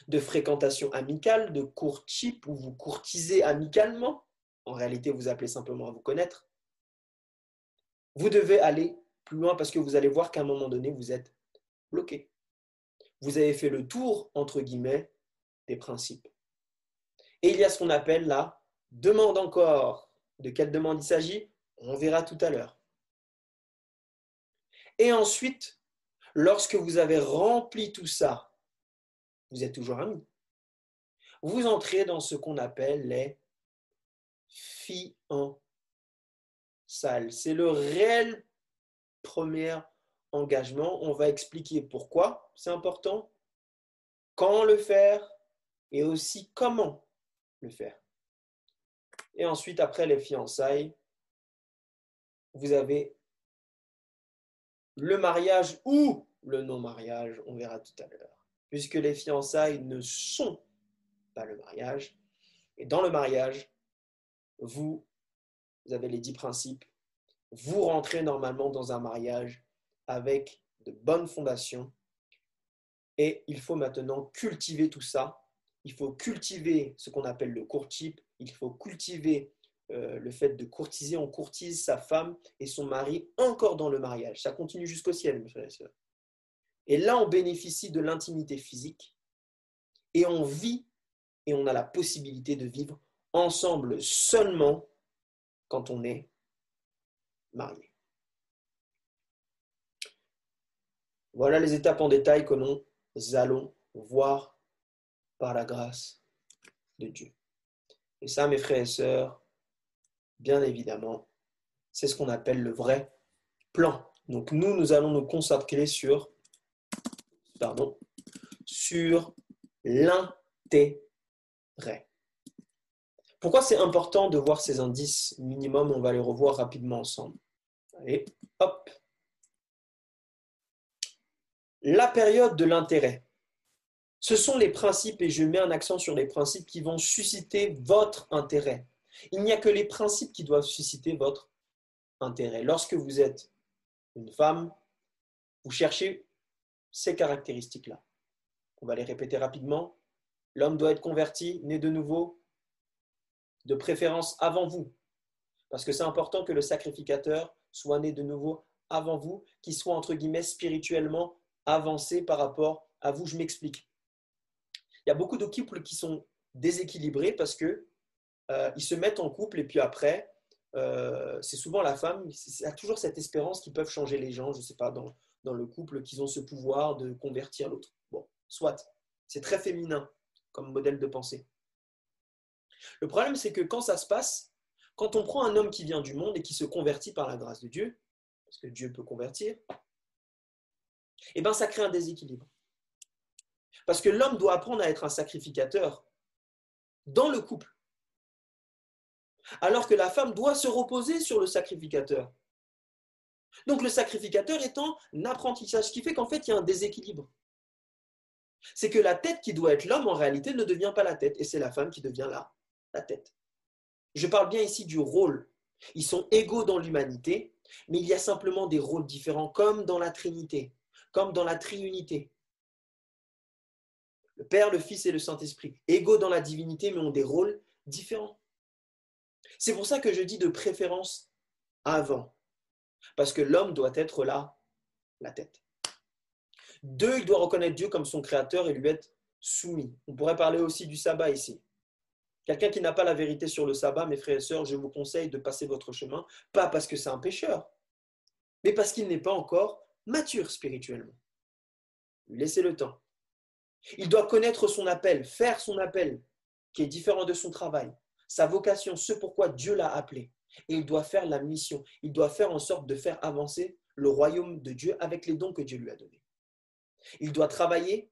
de fréquentation amicale, de courtship, où vous courtisez amicalement, en réalité vous appelez simplement à vous connaître, vous devez aller plus loin parce que vous allez voir qu'à un moment donné, vous êtes bloqué. Vous avez fait le tour, entre guillemets, des principes. Et il y a ce qu'on appelle la demande encore. De quelle demande il s'agit? On verra tout à l'heure. Et ensuite, lorsque vous avez rempli tout ça, vous êtes toujours amis. Vous entrez dans ce qu'on appelle les C'est le réel premier engagement. On va expliquer pourquoi c'est important, quand le faire et aussi comment le faire. Et ensuite, après les fiançailles, vous avez le mariage ou le non-mariage, on verra tout à l'heure. Puisque les fiançailles ne sont pas le mariage. Et dans le mariage, vous, vous avez les dix principes. Vous rentrez normalement dans un mariage avec de bonnes fondations. Et il faut maintenant cultiver tout ça il faut cultiver ce qu'on appelle le courtship, il faut cultiver euh, le fait de courtiser, on courtise sa femme et son mari encore dans le mariage. Ça continue jusqu'au ciel, mes frères et sœurs. Et là, on bénéficie de l'intimité physique et on vit et on a la possibilité de vivre ensemble seulement quand on est marié. Voilà les étapes en détail que nous allons voir par la grâce de Dieu. Et ça, mes frères et sœurs, bien évidemment, c'est ce qu'on appelle le vrai plan. Donc nous, nous allons nous consacrer sur, pardon, sur l'intérêt. Pourquoi c'est important de voir ces indices minimum? On va les revoir rapidement ensemble. Allez, hop. La période de l'intérêt. Ce sont les principes, et je mets un accent sur les principes qui vont susciter votre intérêt. Il n'y a que les principes qui doivent susciter votre intérêt. Lorsque vous êtes une femme, vous cherchez ces caractéristiques-là. On va les répéter rapidement. L'homme doit être converti, né de nouveau, de préférence avant vous. Parce que c'est important que le sacrificateur soit né de nouveau avant vous, qu'il soit entre guillemets spirituellement avancé par rapport à vous. Je m'explique. Il y a beaucoup de couples qui sont déséquilibrés parce que euh, ils se mettent en couple et puis après, euh, c'est souvent la femme, il a toujours cette espérance qu'ils peuvent changer les gens, je ne sais pas, dans, dans le couple, qu'ils ont ce pouvoir de convertir l'autre. Bon, soit, c'est très féminin comme modèle de pensée. Le problème, c'est que quand ça se passe, quand on prend un homme qui vient du monde et qui se convertit par la grâce de Dieu, parce que Dieu peut convertir, eh ben, ça crée un déséquilibre. Parce que l'homme doit apprendre à être un sacrificateur dans le couple. Alors que la femme doit se reposer sur le sacrificateur. Donc le sacrificateur est en apprentissage, ce qui fait qu'en fait, il y a un déséquilibre. C'est que la tête qui doit être l'homme, en réalité, ne devient pas la tête, et c'est la femme qui devient là, la tête. Je parle bien ici du rôle. Ils sont égaux dans l'humanité, mais il y a simplement des rôles différents, comme dans la Trinité, comme dans la Triunité le Père, le Fils et le Saint-Esprit, égaux dans la divinité, mais ont des rôles différents. C'est pour ça que je dis de préférence avant, parce que l'homme doit être là, la tête. Deux, il doit reconnaître Dieu comme son créateur et lui être soumis. On pourrait parler aussi du sabbat ici. Quelqu'un qui n'a pas la vérité sur le sabbat, mes frères et sœurs, je vous conseille de passer votre chemin, pas parce que c'est un pécheur, mais parce qu'il n'est pas encore mature spirituellement. Laissez le temps. Il doit connaître son appel, faire son appel, qui est différent de son travail, sa vocation, ce pourquoi Dieu l'a appelé. Et il doit faire la mission. Il doit faire en sorte de faire avancer le royaume de Dieu avec les dons que Dieu lui a donnés. Il doit travailler,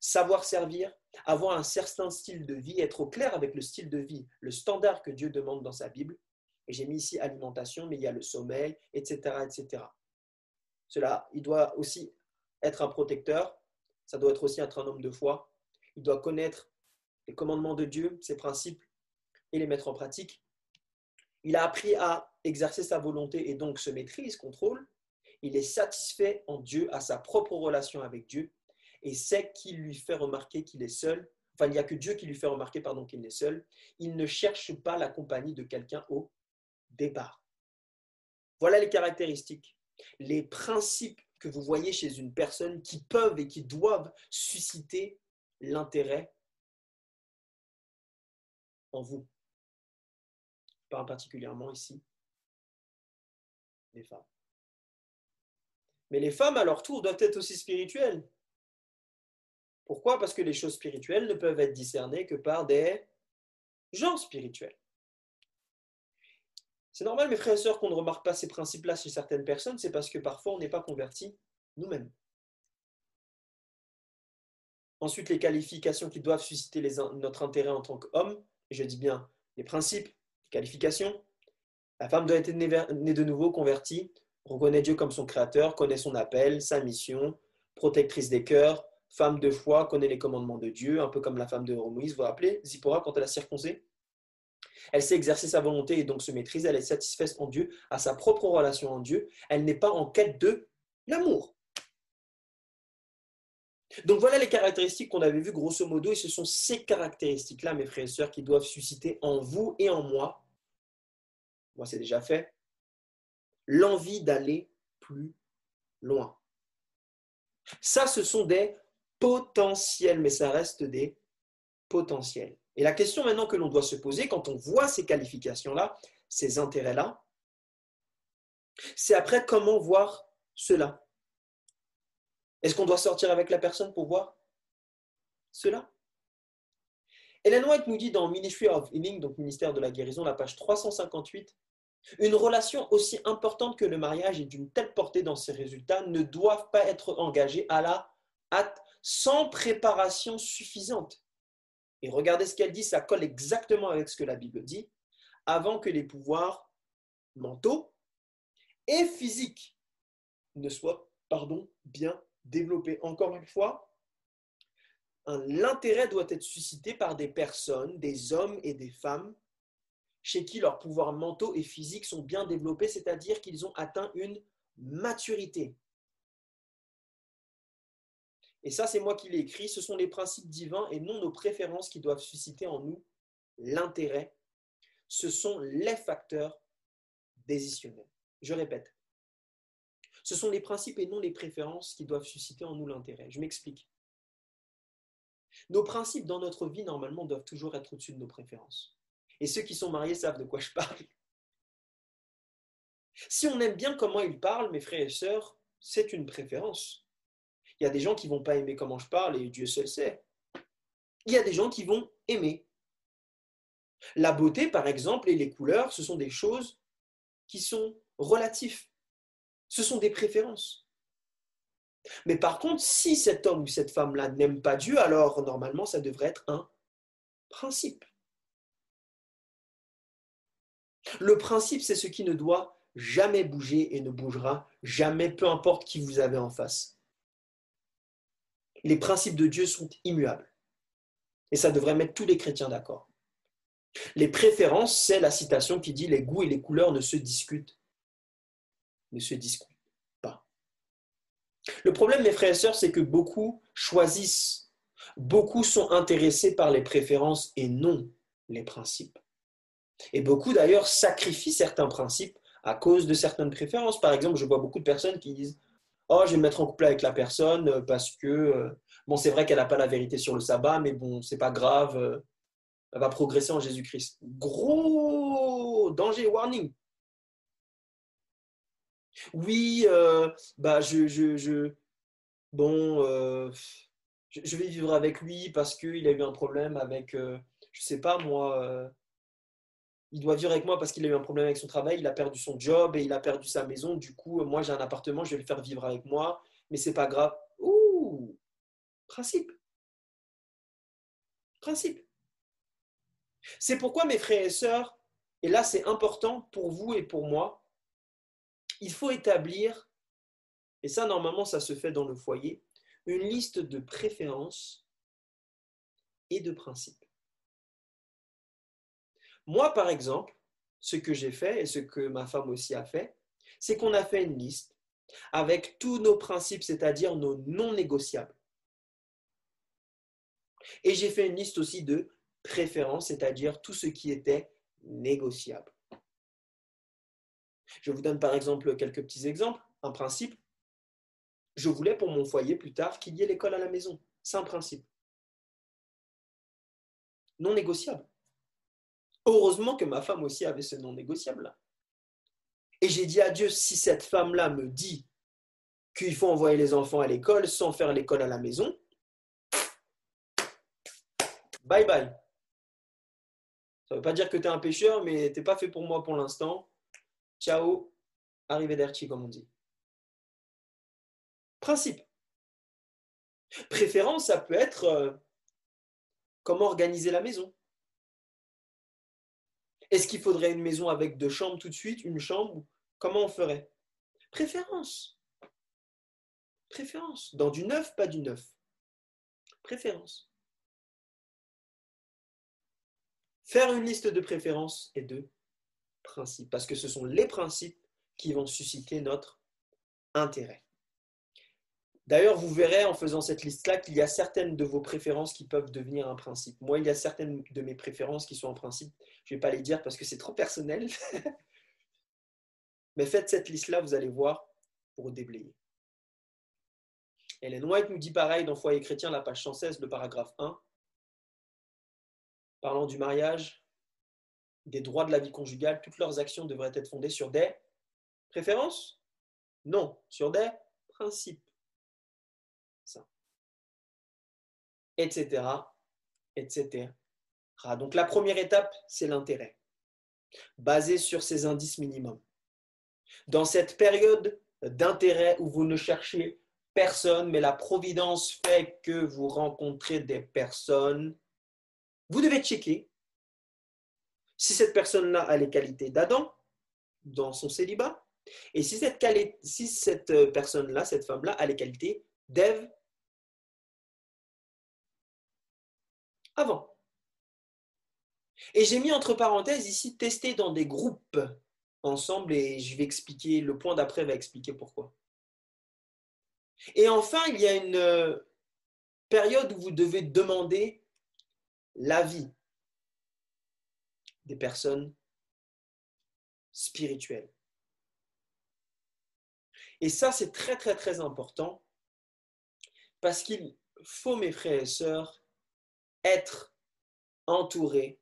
savoir servir, avoir un certain style de vie, être au clair avec le style de vie, le standard que Dieu demande dans sa Bible. Et j'ai mis ici alimentation, mais il y a le sommeil, etc., etc. Cela, il doit aussi être un protecteur, ça doit être aussi être un homme de foi. Il doit connaître les commandements de Dieu, ses principes, et les mettre en pratique. Il a appris à exercer sa volonté et donc se maîtrise, contrôle. Il est satisfait en Dieu, à sa propre relation avec Dieu, et sait qu'il lui fait remarquer qu'il est seul. Enfin, il n'y a que Dieu qui lui fait remarquer pardon, qu'il est seul. Il ne cherche pas la compagnie de quelqu'un au départ. Voilà les caractéristiques, les principes que vous voyez chez une personne qui peuvent et qui doivent susciter l'intérêt en vous. Pas particulièrement ici, les femmes. Mais les femmes, à leur tour, doivent être aussi spirituelles. Pourquoi? Parce que les choses spirituelles ne peuvent être discernées que par des gens spirituels. C'est normal, mes frères et sœurs, qu'on ne remarque pas ces principes-là chez certaines personnes, c'est parce que parfois on n'est pas converti nous-mêmes. Ensuite, les qualifications qui doivent susciter notre intérêt en tant qu'homme, et je dis bien les principes, les qualifications. La femme doit être née de nouveau, convertie, reconnaît Dieu comme son créateur, connaît son appel, sa mission, protectrice des cœurs, femme de foi, connaît les commandements de Dieu, un peu comme la femme de Moïse, vous vous rappelez, Zipporah, quand elle a circoncé elle sait exercer sa volonté et donc se maîtrise. Elle est satisfaite en Dieu, à sa propre relation en Dieu. Elle n'est pas en quête de l'amour. Donc voilà les caractéristiques qu'on avait vues grosso modo, et ce sont ces caractéristiques-là, mes frères et sœurs, qui doivent susciter en vous et en moi, moi c'est déjà fait, l'envie d'aller plus loin. Ça, ce sont des potentiels, mais ça reste des potentiels. Et la question maintenant que l'on doit se poser quand on voit ces qualifications-là, ces intérêts-là, c'est après comment voir cela. Est-ce qu'on doit sortir avec la personne pour voir cela? Ellen White nous dit dans Ministry of Healing, donc ministère de la guérison, la page 358, une relation aussi importante que le mariage et d'une telle portée dans ses résultats ne doivent pas être engagées à la hâte sans préparation suffisante. Et regardez ce qu'elle dit, ça colle exactement avec ce que la Bible dit, avant que les pouvoirs mentaux et physiques ne soient pardon, bien développés. Encore une fois, l'intérêt doit être suscité par des personnes, des hommes et des femmes chez qui leurs pouvoirs mentaux et physiques sont bien développés, c'est-à-dire qu'ils ont atteint une maturité. Et ça, c'est moi qui l'ai écrit. Ce sont les principes divins et non nos préférences qui doivent susciter en nous l'intérêt. Ce sont les facteurs décisionnels. Je répète. Ce sont les principes et non les préférences qui doivent susciter en nous l'intérêt. Je m'explique. Nos principes dans notre vie, normalement, doivent toujours être au-dessus de nos préférences. Et ceux qui sont mariés savent de quoi je parle. Si on aime bien comment ils parlent, mes frères et sœurs, c'est une préférence. Il y a des gens qui vont pas aimer comment je parle et Dieu seul sait. Il y a des gens qui vont aimer. La beauté, par exemple, et les couleurs, ce sont des choses qui sont relatives. Ce sont des préférences. Mais par contre, si cet homme ou cette femme-là n'aime pas Dieu, alors normalement, ça devrait être un principe. Le principe, c'est ce qui ne doit jamais bouger et ne bougera jamais, peu importe qui vous avez en face les principes de Dieu sont immuables. Et ça devrait mettre tous les chrétiens d'accord. Les préférences, c'est la citation qui dit les goûts et les couleurs ne se discutent. Pas. Le problème, mes frères et sœurs, c'est que beaucoup choisissent, beaucoup sont intéressés par les préférences et non les principes. Et beaucoup d'ailleurs sacrifient certains principes à cause de certaines préférences. Par exemple, je vois beaucoup de personnes qui disent oh, je vais me mettre en couple avec la personne euh, parce que, euh, bon, c'est vrai qu'elle n'a pas la vérité sur le sabbat, mais bon, c'est pas grave, euh, elle va progresser en Jésus-Christ. Gros danger, warning. Oui, bah je, je, je bon, je, vais vivre avec lui parce qu'il a eu un problème avec, euh, je sais pas moi, il doit vivre avec moi parce qu'il a eu un problème avec son travail, il a perdu son job et il a perdu sa maison. Du coup, moi j'ai un appartement, je vais le faire vivre avec moi, mais c'est pas grave. Ouh, principe. Principe. C'est pourquoi mes frères et sœurs, et là c'est important pour vous et pour moi, il faut établir, et ça normalement ça se fait dans le foyer, une liste de préférences et de principes. Moi, par exemple, ce que j'ai fait et ce que ma femme aussi a fait, c'est qu'on a fait une liste avec tous nos principes, c'est-à-dire nos non négociables. Et j'ai fait une liste aussi de préférences, c'est-à-dire tout ce qui était négociable. Je vous donne par exemple quelques petits exemples. Un principe, je voulais pour mon foyer plus tard qu'il y ait l'école à la maison. C'est un principe. Non négociable. Heureusement que ma femme aussi avait ce non négociable-là. Et j'ai dit à Dieu, si cette femme-là me dit qu'il faut envoyer les enfants à l'école sans faire l'école à la maison, bye bye. Ça ne veut pas dire que tu es un pêcheur, mais tu n'es pas fait pour moi pour l'instant. Ciao, arrivederci, comme on dit. Principe. Préférence, ça peut être euh, comment organiser la maison. Est-ce qu'il faudrait une maison avec deux chambres tout de suite, une chambre Comment on ferait? Préférence. Préférence. Dans du neuf, pas du neuf. Préférence. Faire une liste de préférences et de principes, parce que ce sont les principes qui vont susciter notre intérêt. D'ailleurs, vous verrez en faisant cette liste-là qu'il y a certaines de vos préférences qui peuvent devenir un principe. Moi, il y a certaines de mes préférences qui sont un principe. Je ne vais pas les dire parce que c'est trop personnel. Mais faites cette liste-là, vous allez voir, pour déblayer. Hélène White nous dit pareil dans Foyer chrétien, la page 116, le paragraphe 1, parlant du mariage, des droits de la vie conjugale, toutes leurs actions devraient être fondées sur des préférences? Non, sur des principes. Etc., etc. Donc la première étape, c'est l'intérêt, basé sur ces indices minimums. Dans cette période d'intérêt où vous ne cherchez personne, mais la providence fait que vous rencontrez des personnes, vous devez checker si cette personne-là a les qualités d'Adam dans son célibat, et si cette, cette personne-là, cette femme-là, a les qualités d'Ève avant. Et j'ai mis entre parenthèses ici tester dans des groupes ensemble et je vais expliquer, le point d'après va expliquer pourquoi. Et enfin, il y a une euh, période où vous devez demander l'avis des personnes spirituelles. Et ça, c'est très, très, très important parce qu'il faut, mes frères et sœurs, être entouré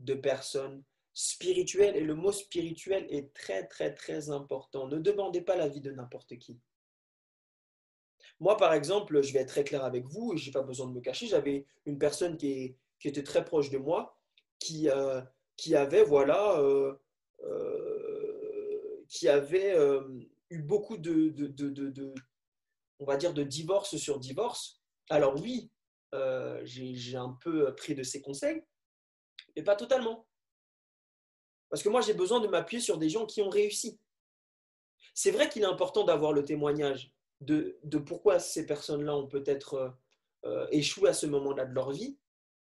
de personnes spirituelles. Et le mot spirituel est très, très, très important. Ne demandez pas l'avis de n'importe qui. Moi, par exemple, je vais être très clair avec vous je n'ai pas besoin de me cacher. J'avais une personne qui, était très proche de moi qui, euh, qui avait, voilà, euh, euh, qui avait eu beaucoup de, de, de, on va dire, de divorce sur divorce. Alors oui, euh, j'ai un peu pris de ses conseils, mais pas totalement. Parce que moi, j'ai besoin de m'appuyer sur des gens qui ont réussi. C'est vrai qu'il est important d'avoir le témoignage de, de pourquoi ces personnes-là ont peut-être euh, euh, échoué à ce moment-là de leur vie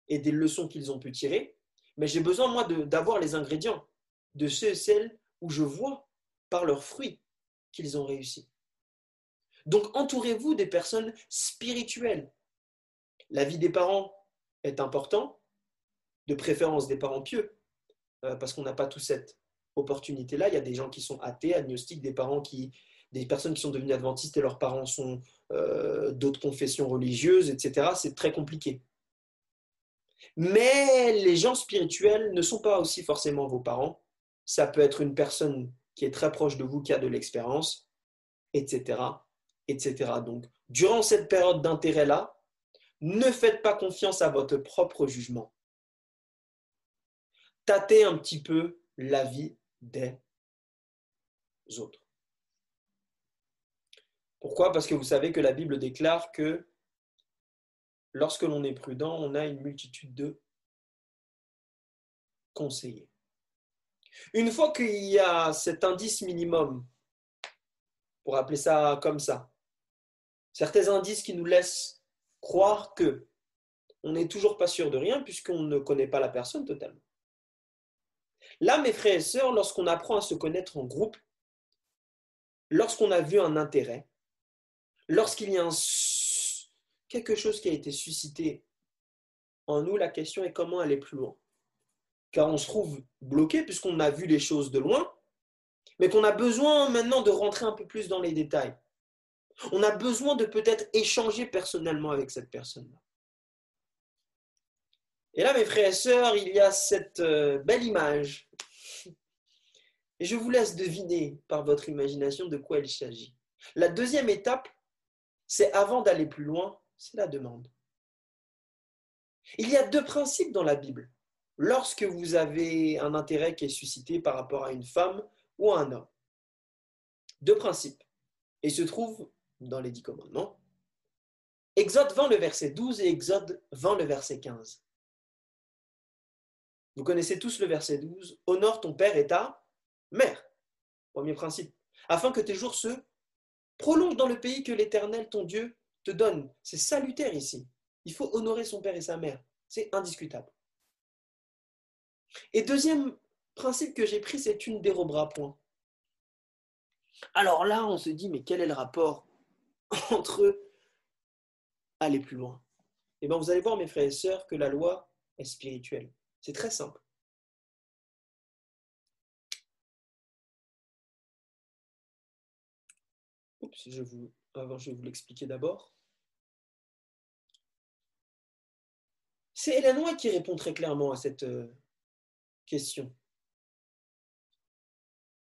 et des leçons qu'ils ont pu tirer, mais j'ai besoin, moi, d'avoir les ingrédients de ceux et celles où je vois par leurs fruits qu'ils ont réussi. Donc, entourez-vous des personnes spirituelles, la vie des parents est important, de préférence des parents pieux, euh, parce qu'on n'a pas toute cette opportunité-là. Il y a des gens qui sont athées, agnostiques, des parents qui, des personnes qui sont devenues adventistes et leurs parents sont euh, d'autres confessions religieuses, etc. C'est très compliqué. Mais les gens spirituels ne sont pas aussi forcément vos parents. Ça peut être une personne qui est très proche de vous, qui a de l'expérience, etc., etc. Donc, durant cette période d'intérêt-là, ne faites pas confiance à votre propre jugement. Tâtez un petit peu la vie des autres. Pourquoi? Parce que vous savez que la Bible déclare que lorsque l'on est prudent, on a une multitude de conseillers. Une fois qu'il y a cet indice minimum, pour appeler ça comme ça, certains indices qui nous laissent croire que on n'est toujours pas sûr de rien puisqu'on ne connaît pas la personne totalement. Là, mes frères et sœurs, lorsqu'on apprend à se connaître en groupe, lorsqu'on a vu un intérêt, lorsqu'il y a quelque chose qui a été suscité en nous, la question est comment aller plus loin. Car on se trouve bloqué puisqu'on a vu les choses de loin, mais qu'on a besoin maintenant de rentrer un peu plus dans les détails. On a besoin de peut-être échanger personnellement avec cette personne-là. Et là, mes frères et sœurs, il y a cette euh, belle image. Et je vous laisse deviner par votre imagination de quoi il s'agit. La deuxième étape, c'est avant d'aller plus loin, c'est la demande. Il y a deux principes dans la Bible. Lorsque vous avez un intérêt qui est suscité par rapport à une femme ou à un homme. Deux principes. Et se trouvent dans les dix commandements. Exode 20, le verset 12 et Exode 20, le verset 15. Vous connaissez tous le verset 12. Honore ton père et ta mère. Premier principe. Afin que tes jours se prolongent dans le pays que l'Éternel, ton Dieu, te donne. C'est salutaire ici. Il faut honorer son père et sa mère. C'est indiscutable. Et deuxième principe que j'ai pris, c'est tu ne déroberas point. Alors là, on se dit, mais quel est le rapport entre aller plus loin Eh bien, vous allez voir, mes frères et sœurs, que la loi est spirituelle. C'est très simple. Oups, je, vous, je vais vous l'expliquer d'abord. C'est Hélène White qui répond très clairement à cette euh, question.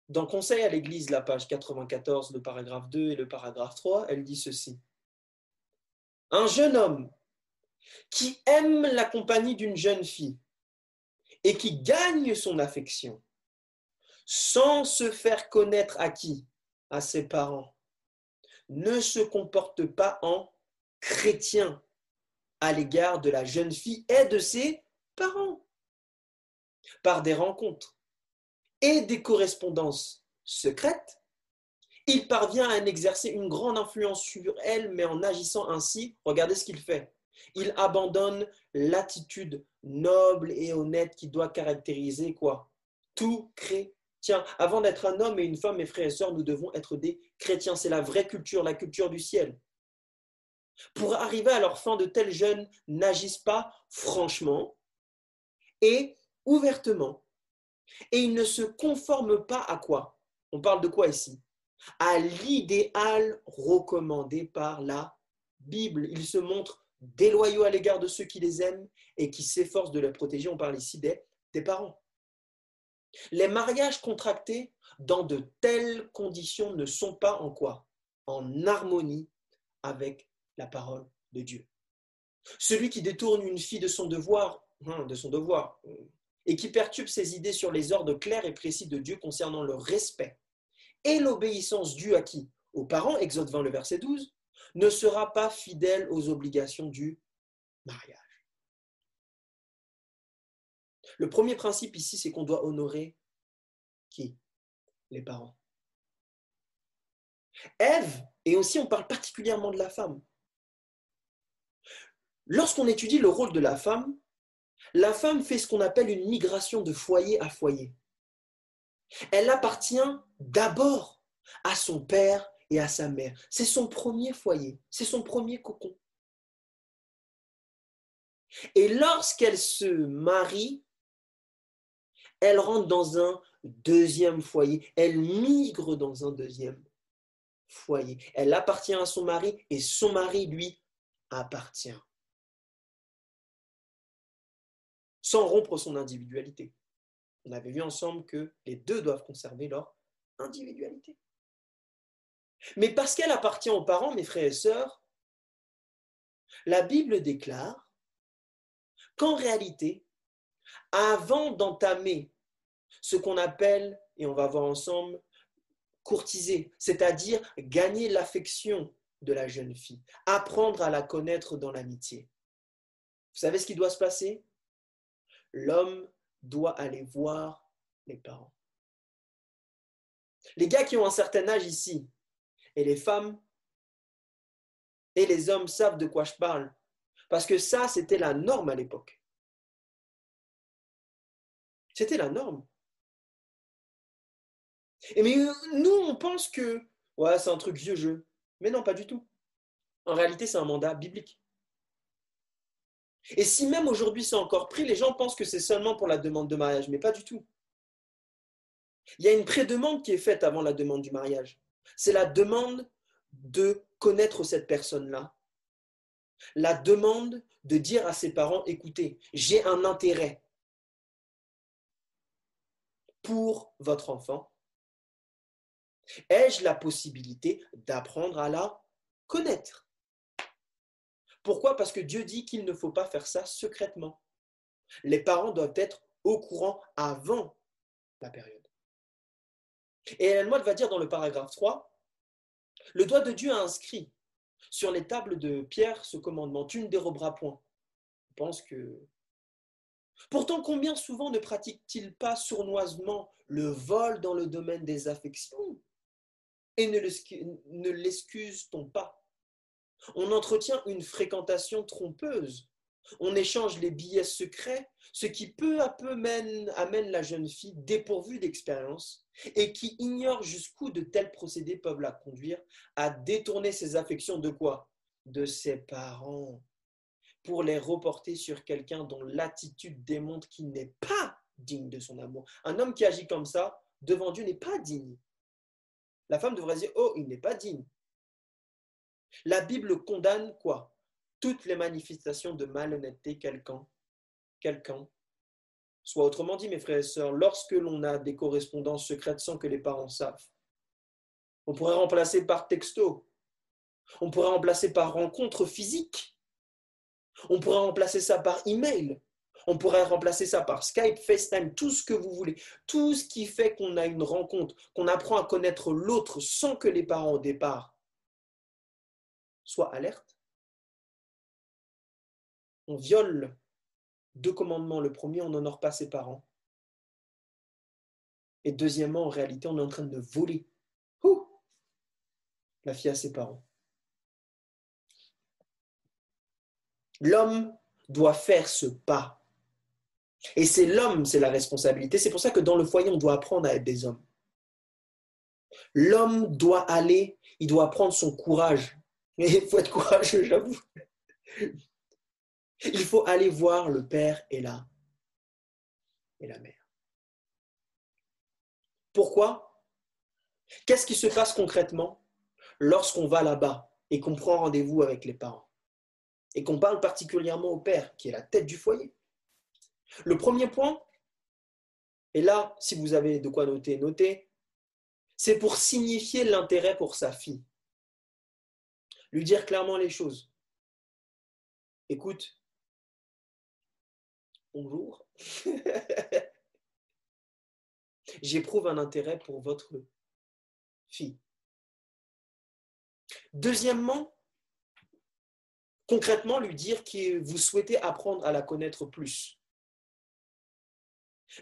Dans Conseil à l'Église, la page 94, le paragraphe 2 et le paragraphe 3, elle dit ceci. Un jeune homme qui aime la compagnie d'une jeune fille et qui gagne son affection sans se faire connaître à qui? À ses parents. Ne se comporte pas en chrétien à l'égard de la jeune fille et de ses parents. Par des rencontres et des correspondances secrètes, il parvient à exercer une grande influence sur elle, mais en agissant ainsi, regardez ce qu'il fait. Il abandonne l'attitude noble et honnête qui doit caractériser quoi? Tout chrétien. Avant d'être un homme et une femme, mes frères et sœurs, nous devons être des chrétiens. C'est la vraie culture, la culture du ciel. Pour arriver à leur fin, de tels jeunes n'agissent pas franchement et ouvertement. Et ils ne se conforment pas à quoi? On parle de quoi ici? À l'idéal recommandé par la Bible. Ils se montrent déloyaux à l'égard de ceux qui les aiment et qui s'efforcent de les protéger. On parle ici des, des parents. Les mariages contractés dans de telles conditions ne sont pas en quoi? En harmonie avec la parole de Dieu. Celui qui détourne une fille de son devoir, hein, de son devoir, euh, et qui perturbe ses idées sur les ordres clairs et précis de Dieu concernant le respect et l'obéissance due à qui? Aux parents, Exode 20, le verset 12, ne sera pas fidèle aux obligations du mariage. Le premier principe ici, c'est qu'on doit honorer qui? Les parents. Ève, et aussi on parle particulièrement de la femme. Lorsqu'on étudie le rôle de la femme, la femme fait ce qu'on appelle une migration de foyer à foyer. Elle appartient d'abord à son père et à sa mère. C'est son premier foyer, c'est son premier cocon. Et lorsqu'elle se marie, elle rentre dans un deuxième foyer, elle migre dans un deuxième foyer. Elle appartient à son mari et son mari lui appartient. Sans rompre son individualité. On avait vu ensemble que les deux doivent conserver leur individualité. Mais parce qu'elle appartient aux parents, mes frères et sœurs, la Bible déclare qu'en réalité, avant d'entamer ce qu'on appelle, et on va voir ensemble, courtiser, c'est-à-dire gagner l'affection de la jeune fille, apprendre à la connaître dans l'amitié. Vous savez ce qui doit se passer? L'homme doit aller voir les parents. Les gars qui ont un certain âge ici, et les femmes, et les hommes savent de quoi je parle, parce que ça, c'était la norme à l'époque. C'était la norme. Et mais nous, on pense que ouais, c'est un truc vieux jeu. Mais non, pas du tout. En réalité, c'est un mandat biblique. Et si même aujourd'hui c'est encore pris, les gens pensent que c'est seulement pour la demande de mariage, mais pas du tout. Il y a une pré-demande qui est faite avant la demande du mariage. C'est la demande de connaître cette personne-là. La demande de dire à ses parents, écoutez, j'ai un intérêt pour votre enfant. Ai-je la possibilité d'apprendre à la connaître? Pourquoi? Parce que Dieu dit qu'il ne faut pas faire ça secrètement. Les parents doivent être au courant avant la période. Et Ellen va dire dans le paragraphe 3, le doigt de Dieu a inscrit sur les tables de pierre ce commandement, tu ne déroberas point. Je pense que... Pourtant, combien souvent ne pratique-t-il pas sournoisement le vol dans le domaine des affections? Et ne l'excuse-t-on pas? On entretient une fréquentation trompeuse on échange les billets secrets, ce qui peu à peu mène, amène la jeune fille dépourvue d'expérience et qui ignore jusqu'où de tels procédés peuvent la conduire à détourner ses affections de quoi? De ses parents, pour les reporter sur quelqu'un dont l'attitude démontre qu'il n'est pas digne de son amour. Un homme qui agit comme ça, devant Dieu, n'est pas digne. La femme devrait dire, oh, il n'est pas digne. La Bible condamne quoi? Toutes les manifestations de malhonnêteté quelqu'un, quelqu'un. Soit autrement dit, mes frères et sœurs, lorsque l'on a des correspondances secrètes sans que les parents savent, on pourrait remplacer par texto, on pourrait remplacer par rencontre physique, on pourrait remplacer ça par email, on pourrait remplacer ça par Skype, FaceTime, tout ce que vous voulez. Tout ce qui fait qu'on a une rencontre, qu'on apprend à connaître l'autre sans que les parents au départ soient alertes on viole deux commandements. Le premier, on n'honore pas ses parents. Et deuxièmement, en réalité, on est en train de voler la fille à ses parents. L'homme doit faire ce pas. Et c'est l'homme, c'est la responsabilité. C'est pour ça que dans le foyer, on doit apprendre à être des hommes. L'homme doit aller, il doit prendre son courage. Il faut être courageux, j'avoue. Il faut aller voir le père et la, et la mère. Pourquoi? Qu'est-ce qui se passe concrètement lorsqu'on va là-bas et qu'on prend rendez-vous avec les parents? Et qu'on parle particulièrement au père qui est la tête du foyer Le premier point, et là, si vous avez de quoi noter, notez, c'est pour signifier l'intérêt pour sa fille. Lui dire clairement les choses. Écoute, bonjour. J'éprouve un intérêt pour votre fille. Deuxièmement, concrètement, lui dire que vous souhaitez apprendre à la connaître plus.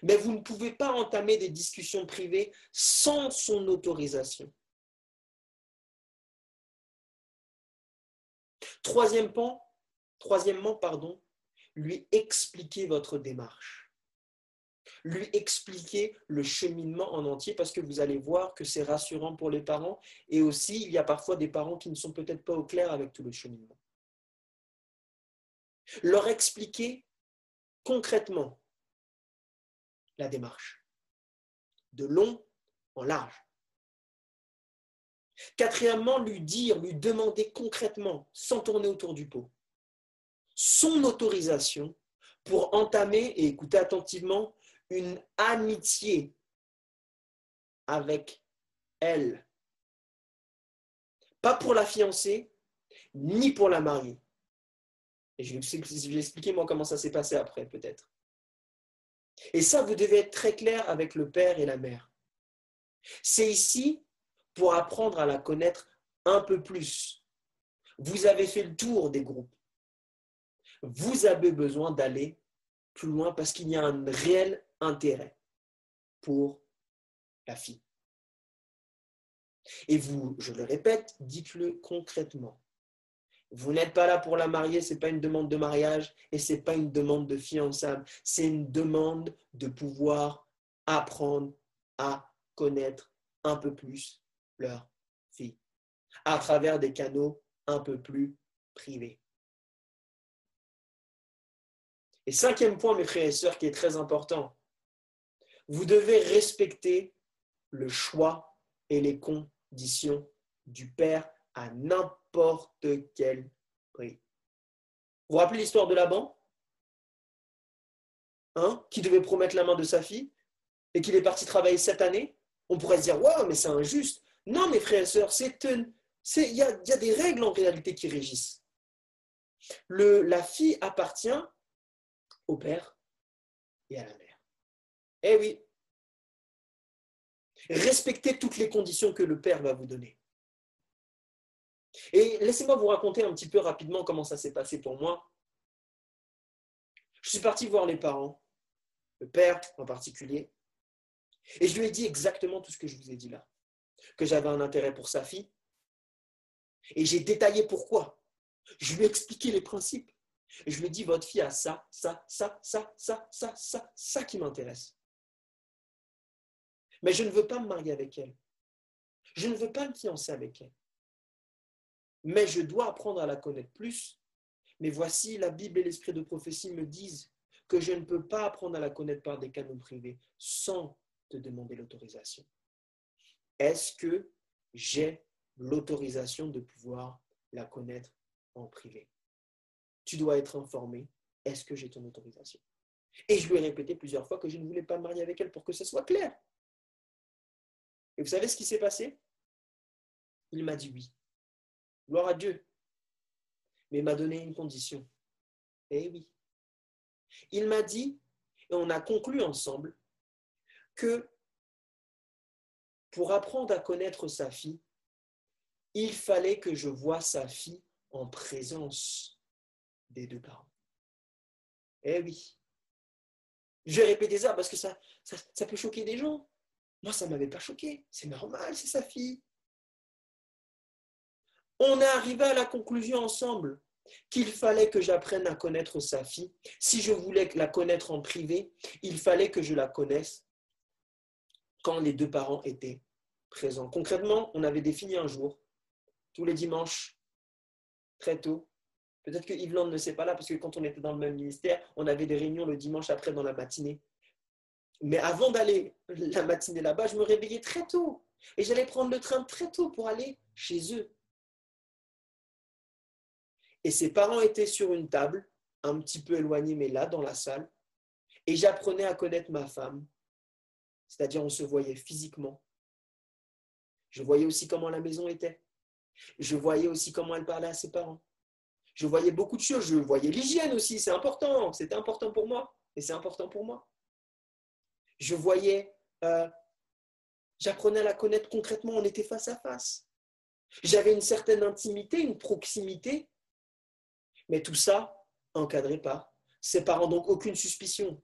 Mais vous ne pouvez pas entamer des discussions privées sans son autorisation. Troisièmement, lui expliquer votre démarche, lui expliquer le cheminement en entier parce que vous allez voir que c'est rassurant pour les parents et aussi il y a parfois des parents qui ne sont peut-être pas au clair avec tout le cheminement. Leur expliquer concrètement la démarche, de long en large. Quatrièmement, lui dire, lui demander concrètement, sans tourner autour du pot, son autorisation pour entamer et écouter attentivement une amitié avec elle. Pas pour la fiancée, ni pour la mariée. Et je vais expliquer moi comment ça s'est passé après, peut-être. Et ça, vous devez être très clair avec le père et la mère. C'est ici pour apprendre à la connaître un peu plus. Vous avez fait le tour des groupes. Vous avez besoin d'aller plus loin parce qu'il y a un réel intérêt pour la fille. Et vous, je le répète, dites-le concrètement. Vous n'êtes pas là pour la marier, ce n'est pas une demande de mariage et ce n'est pas une demande de fiançailles. C'est une demande de pouvoir apprendre à connaître un peu plus leur fille à travers des canaux un peu plus privés. Et cinquième point, mes frères et sœurs, qui est très important, vous devez respecter le choix et les conditions du Père à n'importe quel prix. Vous vous rappelez l'histoire de Laban? Hein, Qui devait promettre la main de sa fille? Et qu'il est parti travailler cette année? On pourrait se dire, waouh, mais c'est injuste. Non, mes frères et sœurs, il y a, y a, des règles en réalité qui régissent. Le, la fille appartient au père et à la mère. Eh oui. Respectez toutes les conditions que le père va vous donner. Et laissez-moi vous raconter un petit peu rapidement comment ça s'est passé pour moi. Je suis parti voir les parents, le père en particulier, et je lui ai dit exactement tout ce que je vous ai dit là. Que j'avais un intérêt pour sa fille, et j'ai détaillé pourquoi. Je lui ai expliqué les principes. Je lui ai dit, votre fille a ça, ça, ça, ça, ça, ça, ça, ça qui m'intéresse. Mais je ne veux pas me marier avec elle. Je ne veux pas me fiancer avec elle mais je dois apprendre à la connaître plus. Mais voici, la Bible et l'esprit de prophétie me disent que je ne peux pas apprendre à la connaître par des canaux privés sans te demander l'autorisation. Est-ce que j'ai l'autorisation de pouvoir la connaître en privé? Tu dois être informé. Est-ce que j'ai ton autorisation? Et je lui ai répété plusieurs fois que je ne voulais pas me marier avec elle pour que ce soit clair. Et vous savez ce qui s'est passé? Il m'a dit oui. Gloire à Dieu. Mais il m'a donné une condition. Eh oui. Il m'a dit, et on a conclu ensemble, que pour apprendre à connaître sa fille, il fallait que je voie sa fille en présence des deux parents. Eh oui. Je vais ça parce que ça, ça, ça peut choquer des gens. Moi, ça ne m'avait pas choqué. C'est normal, c'est sa fille on est arrivé à la conclusion ensemble qu'il fallait que j'apprenne à connaître sa fille. Si je voulais la connaître en privé, il fallait que je la connaisse quand les deux parents étaient présents. Concrètement, on avait défini un jour, tous les dimanches, très tôt. Peut-être que Yveland ne sait pas là, parce que quand on était dans le même ministère, on avait des réunions le dimanche après dans la matinée. Mais avant d'aller la matinée là-bas, je me réveillais très tôt. Et j'allais prendre le train très tôt pour aller chez eux. Et ses parents étaient sur une table, un petit peu éloignée, mais là, dans la salle. Et j'apprenais à connaître ma femme. C'est-à-dire, on se voyait physiquement. Je voyais aussi comment la maison était. Je voyais aussi comment elle parlait à ses parents. Je voyais beaucoup de choses. Je voyais l'hygiène aussi. C'est important. C'était important pour moi. Et c'est important pour moi. Je voyais, euh, j'apprenais à la connaître concrètement. On était face à face. J'avais une certaine intimité, une proximité mais tout ça encadré par ses parents, donc aucune suspicion.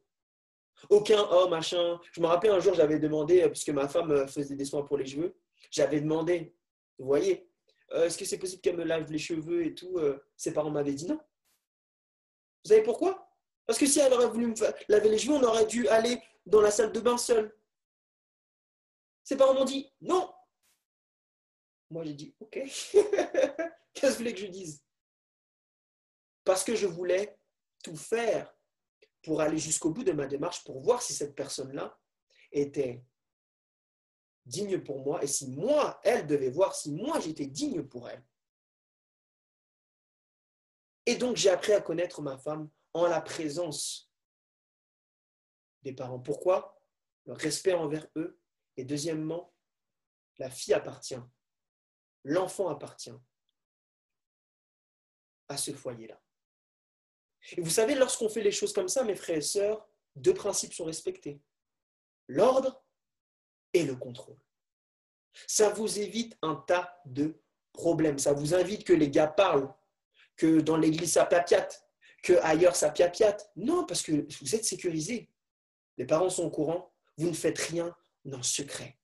Aucun oh machin. Je me rappelle un jour, j'avais demandé, euh, puisque ma femme euh, faisait des soins pour les cheveux, j'avais demandé, vous voyez, euh, est-ce que c'est possible qu'elle me lave les cheveux et tout Ses parents m'avaient dit non. Vous savez pourquoi? Parce que si elle aurait voulu me laver les cheveux, on aurait dû aller dans la salle de bain seul. Ses parents m'ont dit non. Moi, j'ai dit ok. Qu'est-ce que vous voulez que je dise? Parce que je voulais tout faire pour aller jusqu'au bout de ma démarche, pour voir si cette personne-là était digne pour moi et si moi, elle devait voir si moi j'étais digne pour elle. Et donc j'ai appris à connaître ma femme en la présence des parents. Pourquoi? Le respect envers eux. Et deuxièmement, la fille appartient, l'enfant appartient à ce foyer-là. Et vous savez, lorsqu'on fait les choses comme ça, mes frères et sœurs, deux principes sont respectés. L'ordre et le contrôle. Ça vous évite un tas de problèmes. Ça vous invite que les gars parlent, que dans l'église ça papiate, que ailleurs ça piapiate. Non, parce que vous êtes sécurisés. Les parents sont au courant. Vous ne faites rien en secret.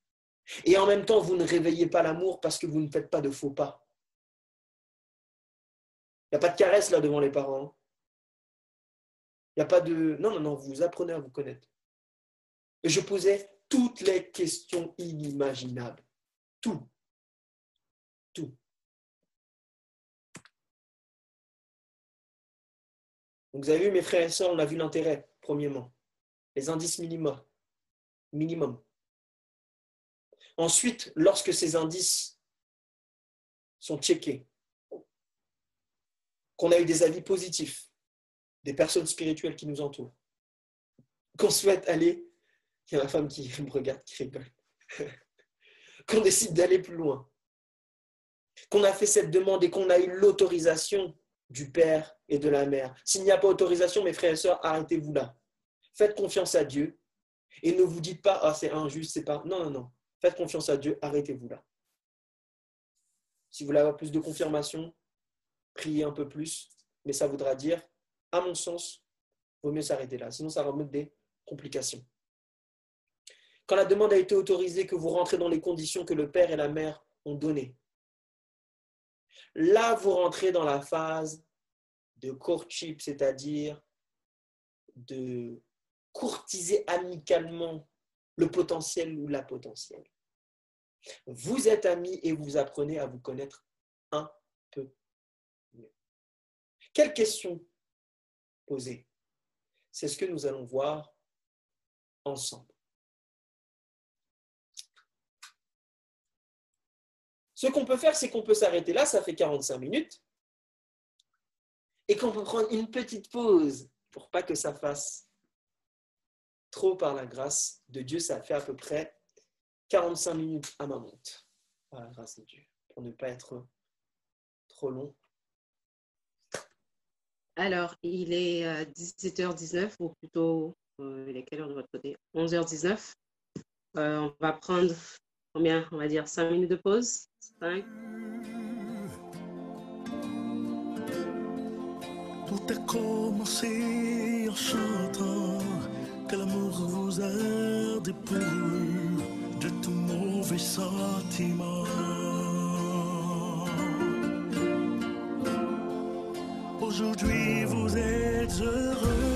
Et en même temps, vous ne réveillez pas l'amour parce que vous ne faites pas de faux pas. Il n'y a pas de caresse là devant les parents. Il n'y a pas de... Non, non, non, vous apprenez à vous connaître. Et je posais toutes les questions inimaginables. Tout. Tout. Vous avez vu, mes frères et sœurs, on a vu l'intérêt, premièrement. Les indices minimum. minimum. Ensuite, lorsque ces indices sont checkés, qu'on a eu des avis positifs, des personnes spirituelles qui nous entourent, qu'on souhaite aller, il y a ma femme qui me regarde, qui rigole, qu'on décide d'aller plus loin, qu'on a fait cette demande et qu'on a eu l'autorisation du Père et de la Mère. S'il n'y a pas autorisation, mes frères et sœurs, arrêtez-vous là. Faites confiance à Dieu et ne vous dites pas, ah, c'est injuste, c'est pas. Non, non, non. Faites confiance à Dieu, arrêtez-vous là. Si vous voulez avoir plus de confirmation, priez un peu plus, mais ça voudra dire, à mon sens, il vaut mieux s'arrêter là, sinon ça va mettre des complications. Quand la demande a été autorisée, que vous rentrez dans les conditions que le père et la mère ont données, là vous rentrez dans la phase de courtship, c'est-à-dire de courtiser amicalement le potentiel ou la potentielle. Vous êtes amis et vous apprenez à vous connaître un peu mieux. Quelle question poser C'est ce que nous allons voir ensemble. Ce qu'on peut faire, c'est qu'on peut s'arrêter là, ça fait 45 minutes, et qu'on peut prendre une petite pause pour pas que ça fasse trop par la grâce de Dieu. Ça fait à peu près 45 minutes à ma monte, par la grâce de Dieu, pour ne pas être trop long. Alors, il est 17h19, ou plutôt, euh, il est quelle heure de votre côté? 11h19. Euh, on va prendre combien? On va dire 5 minutes de pause 5 Tout a commencé en chantant que l'amour vous a dépouillé de tout mauvais sentiment. Aujourd'hui vous êtes heureux.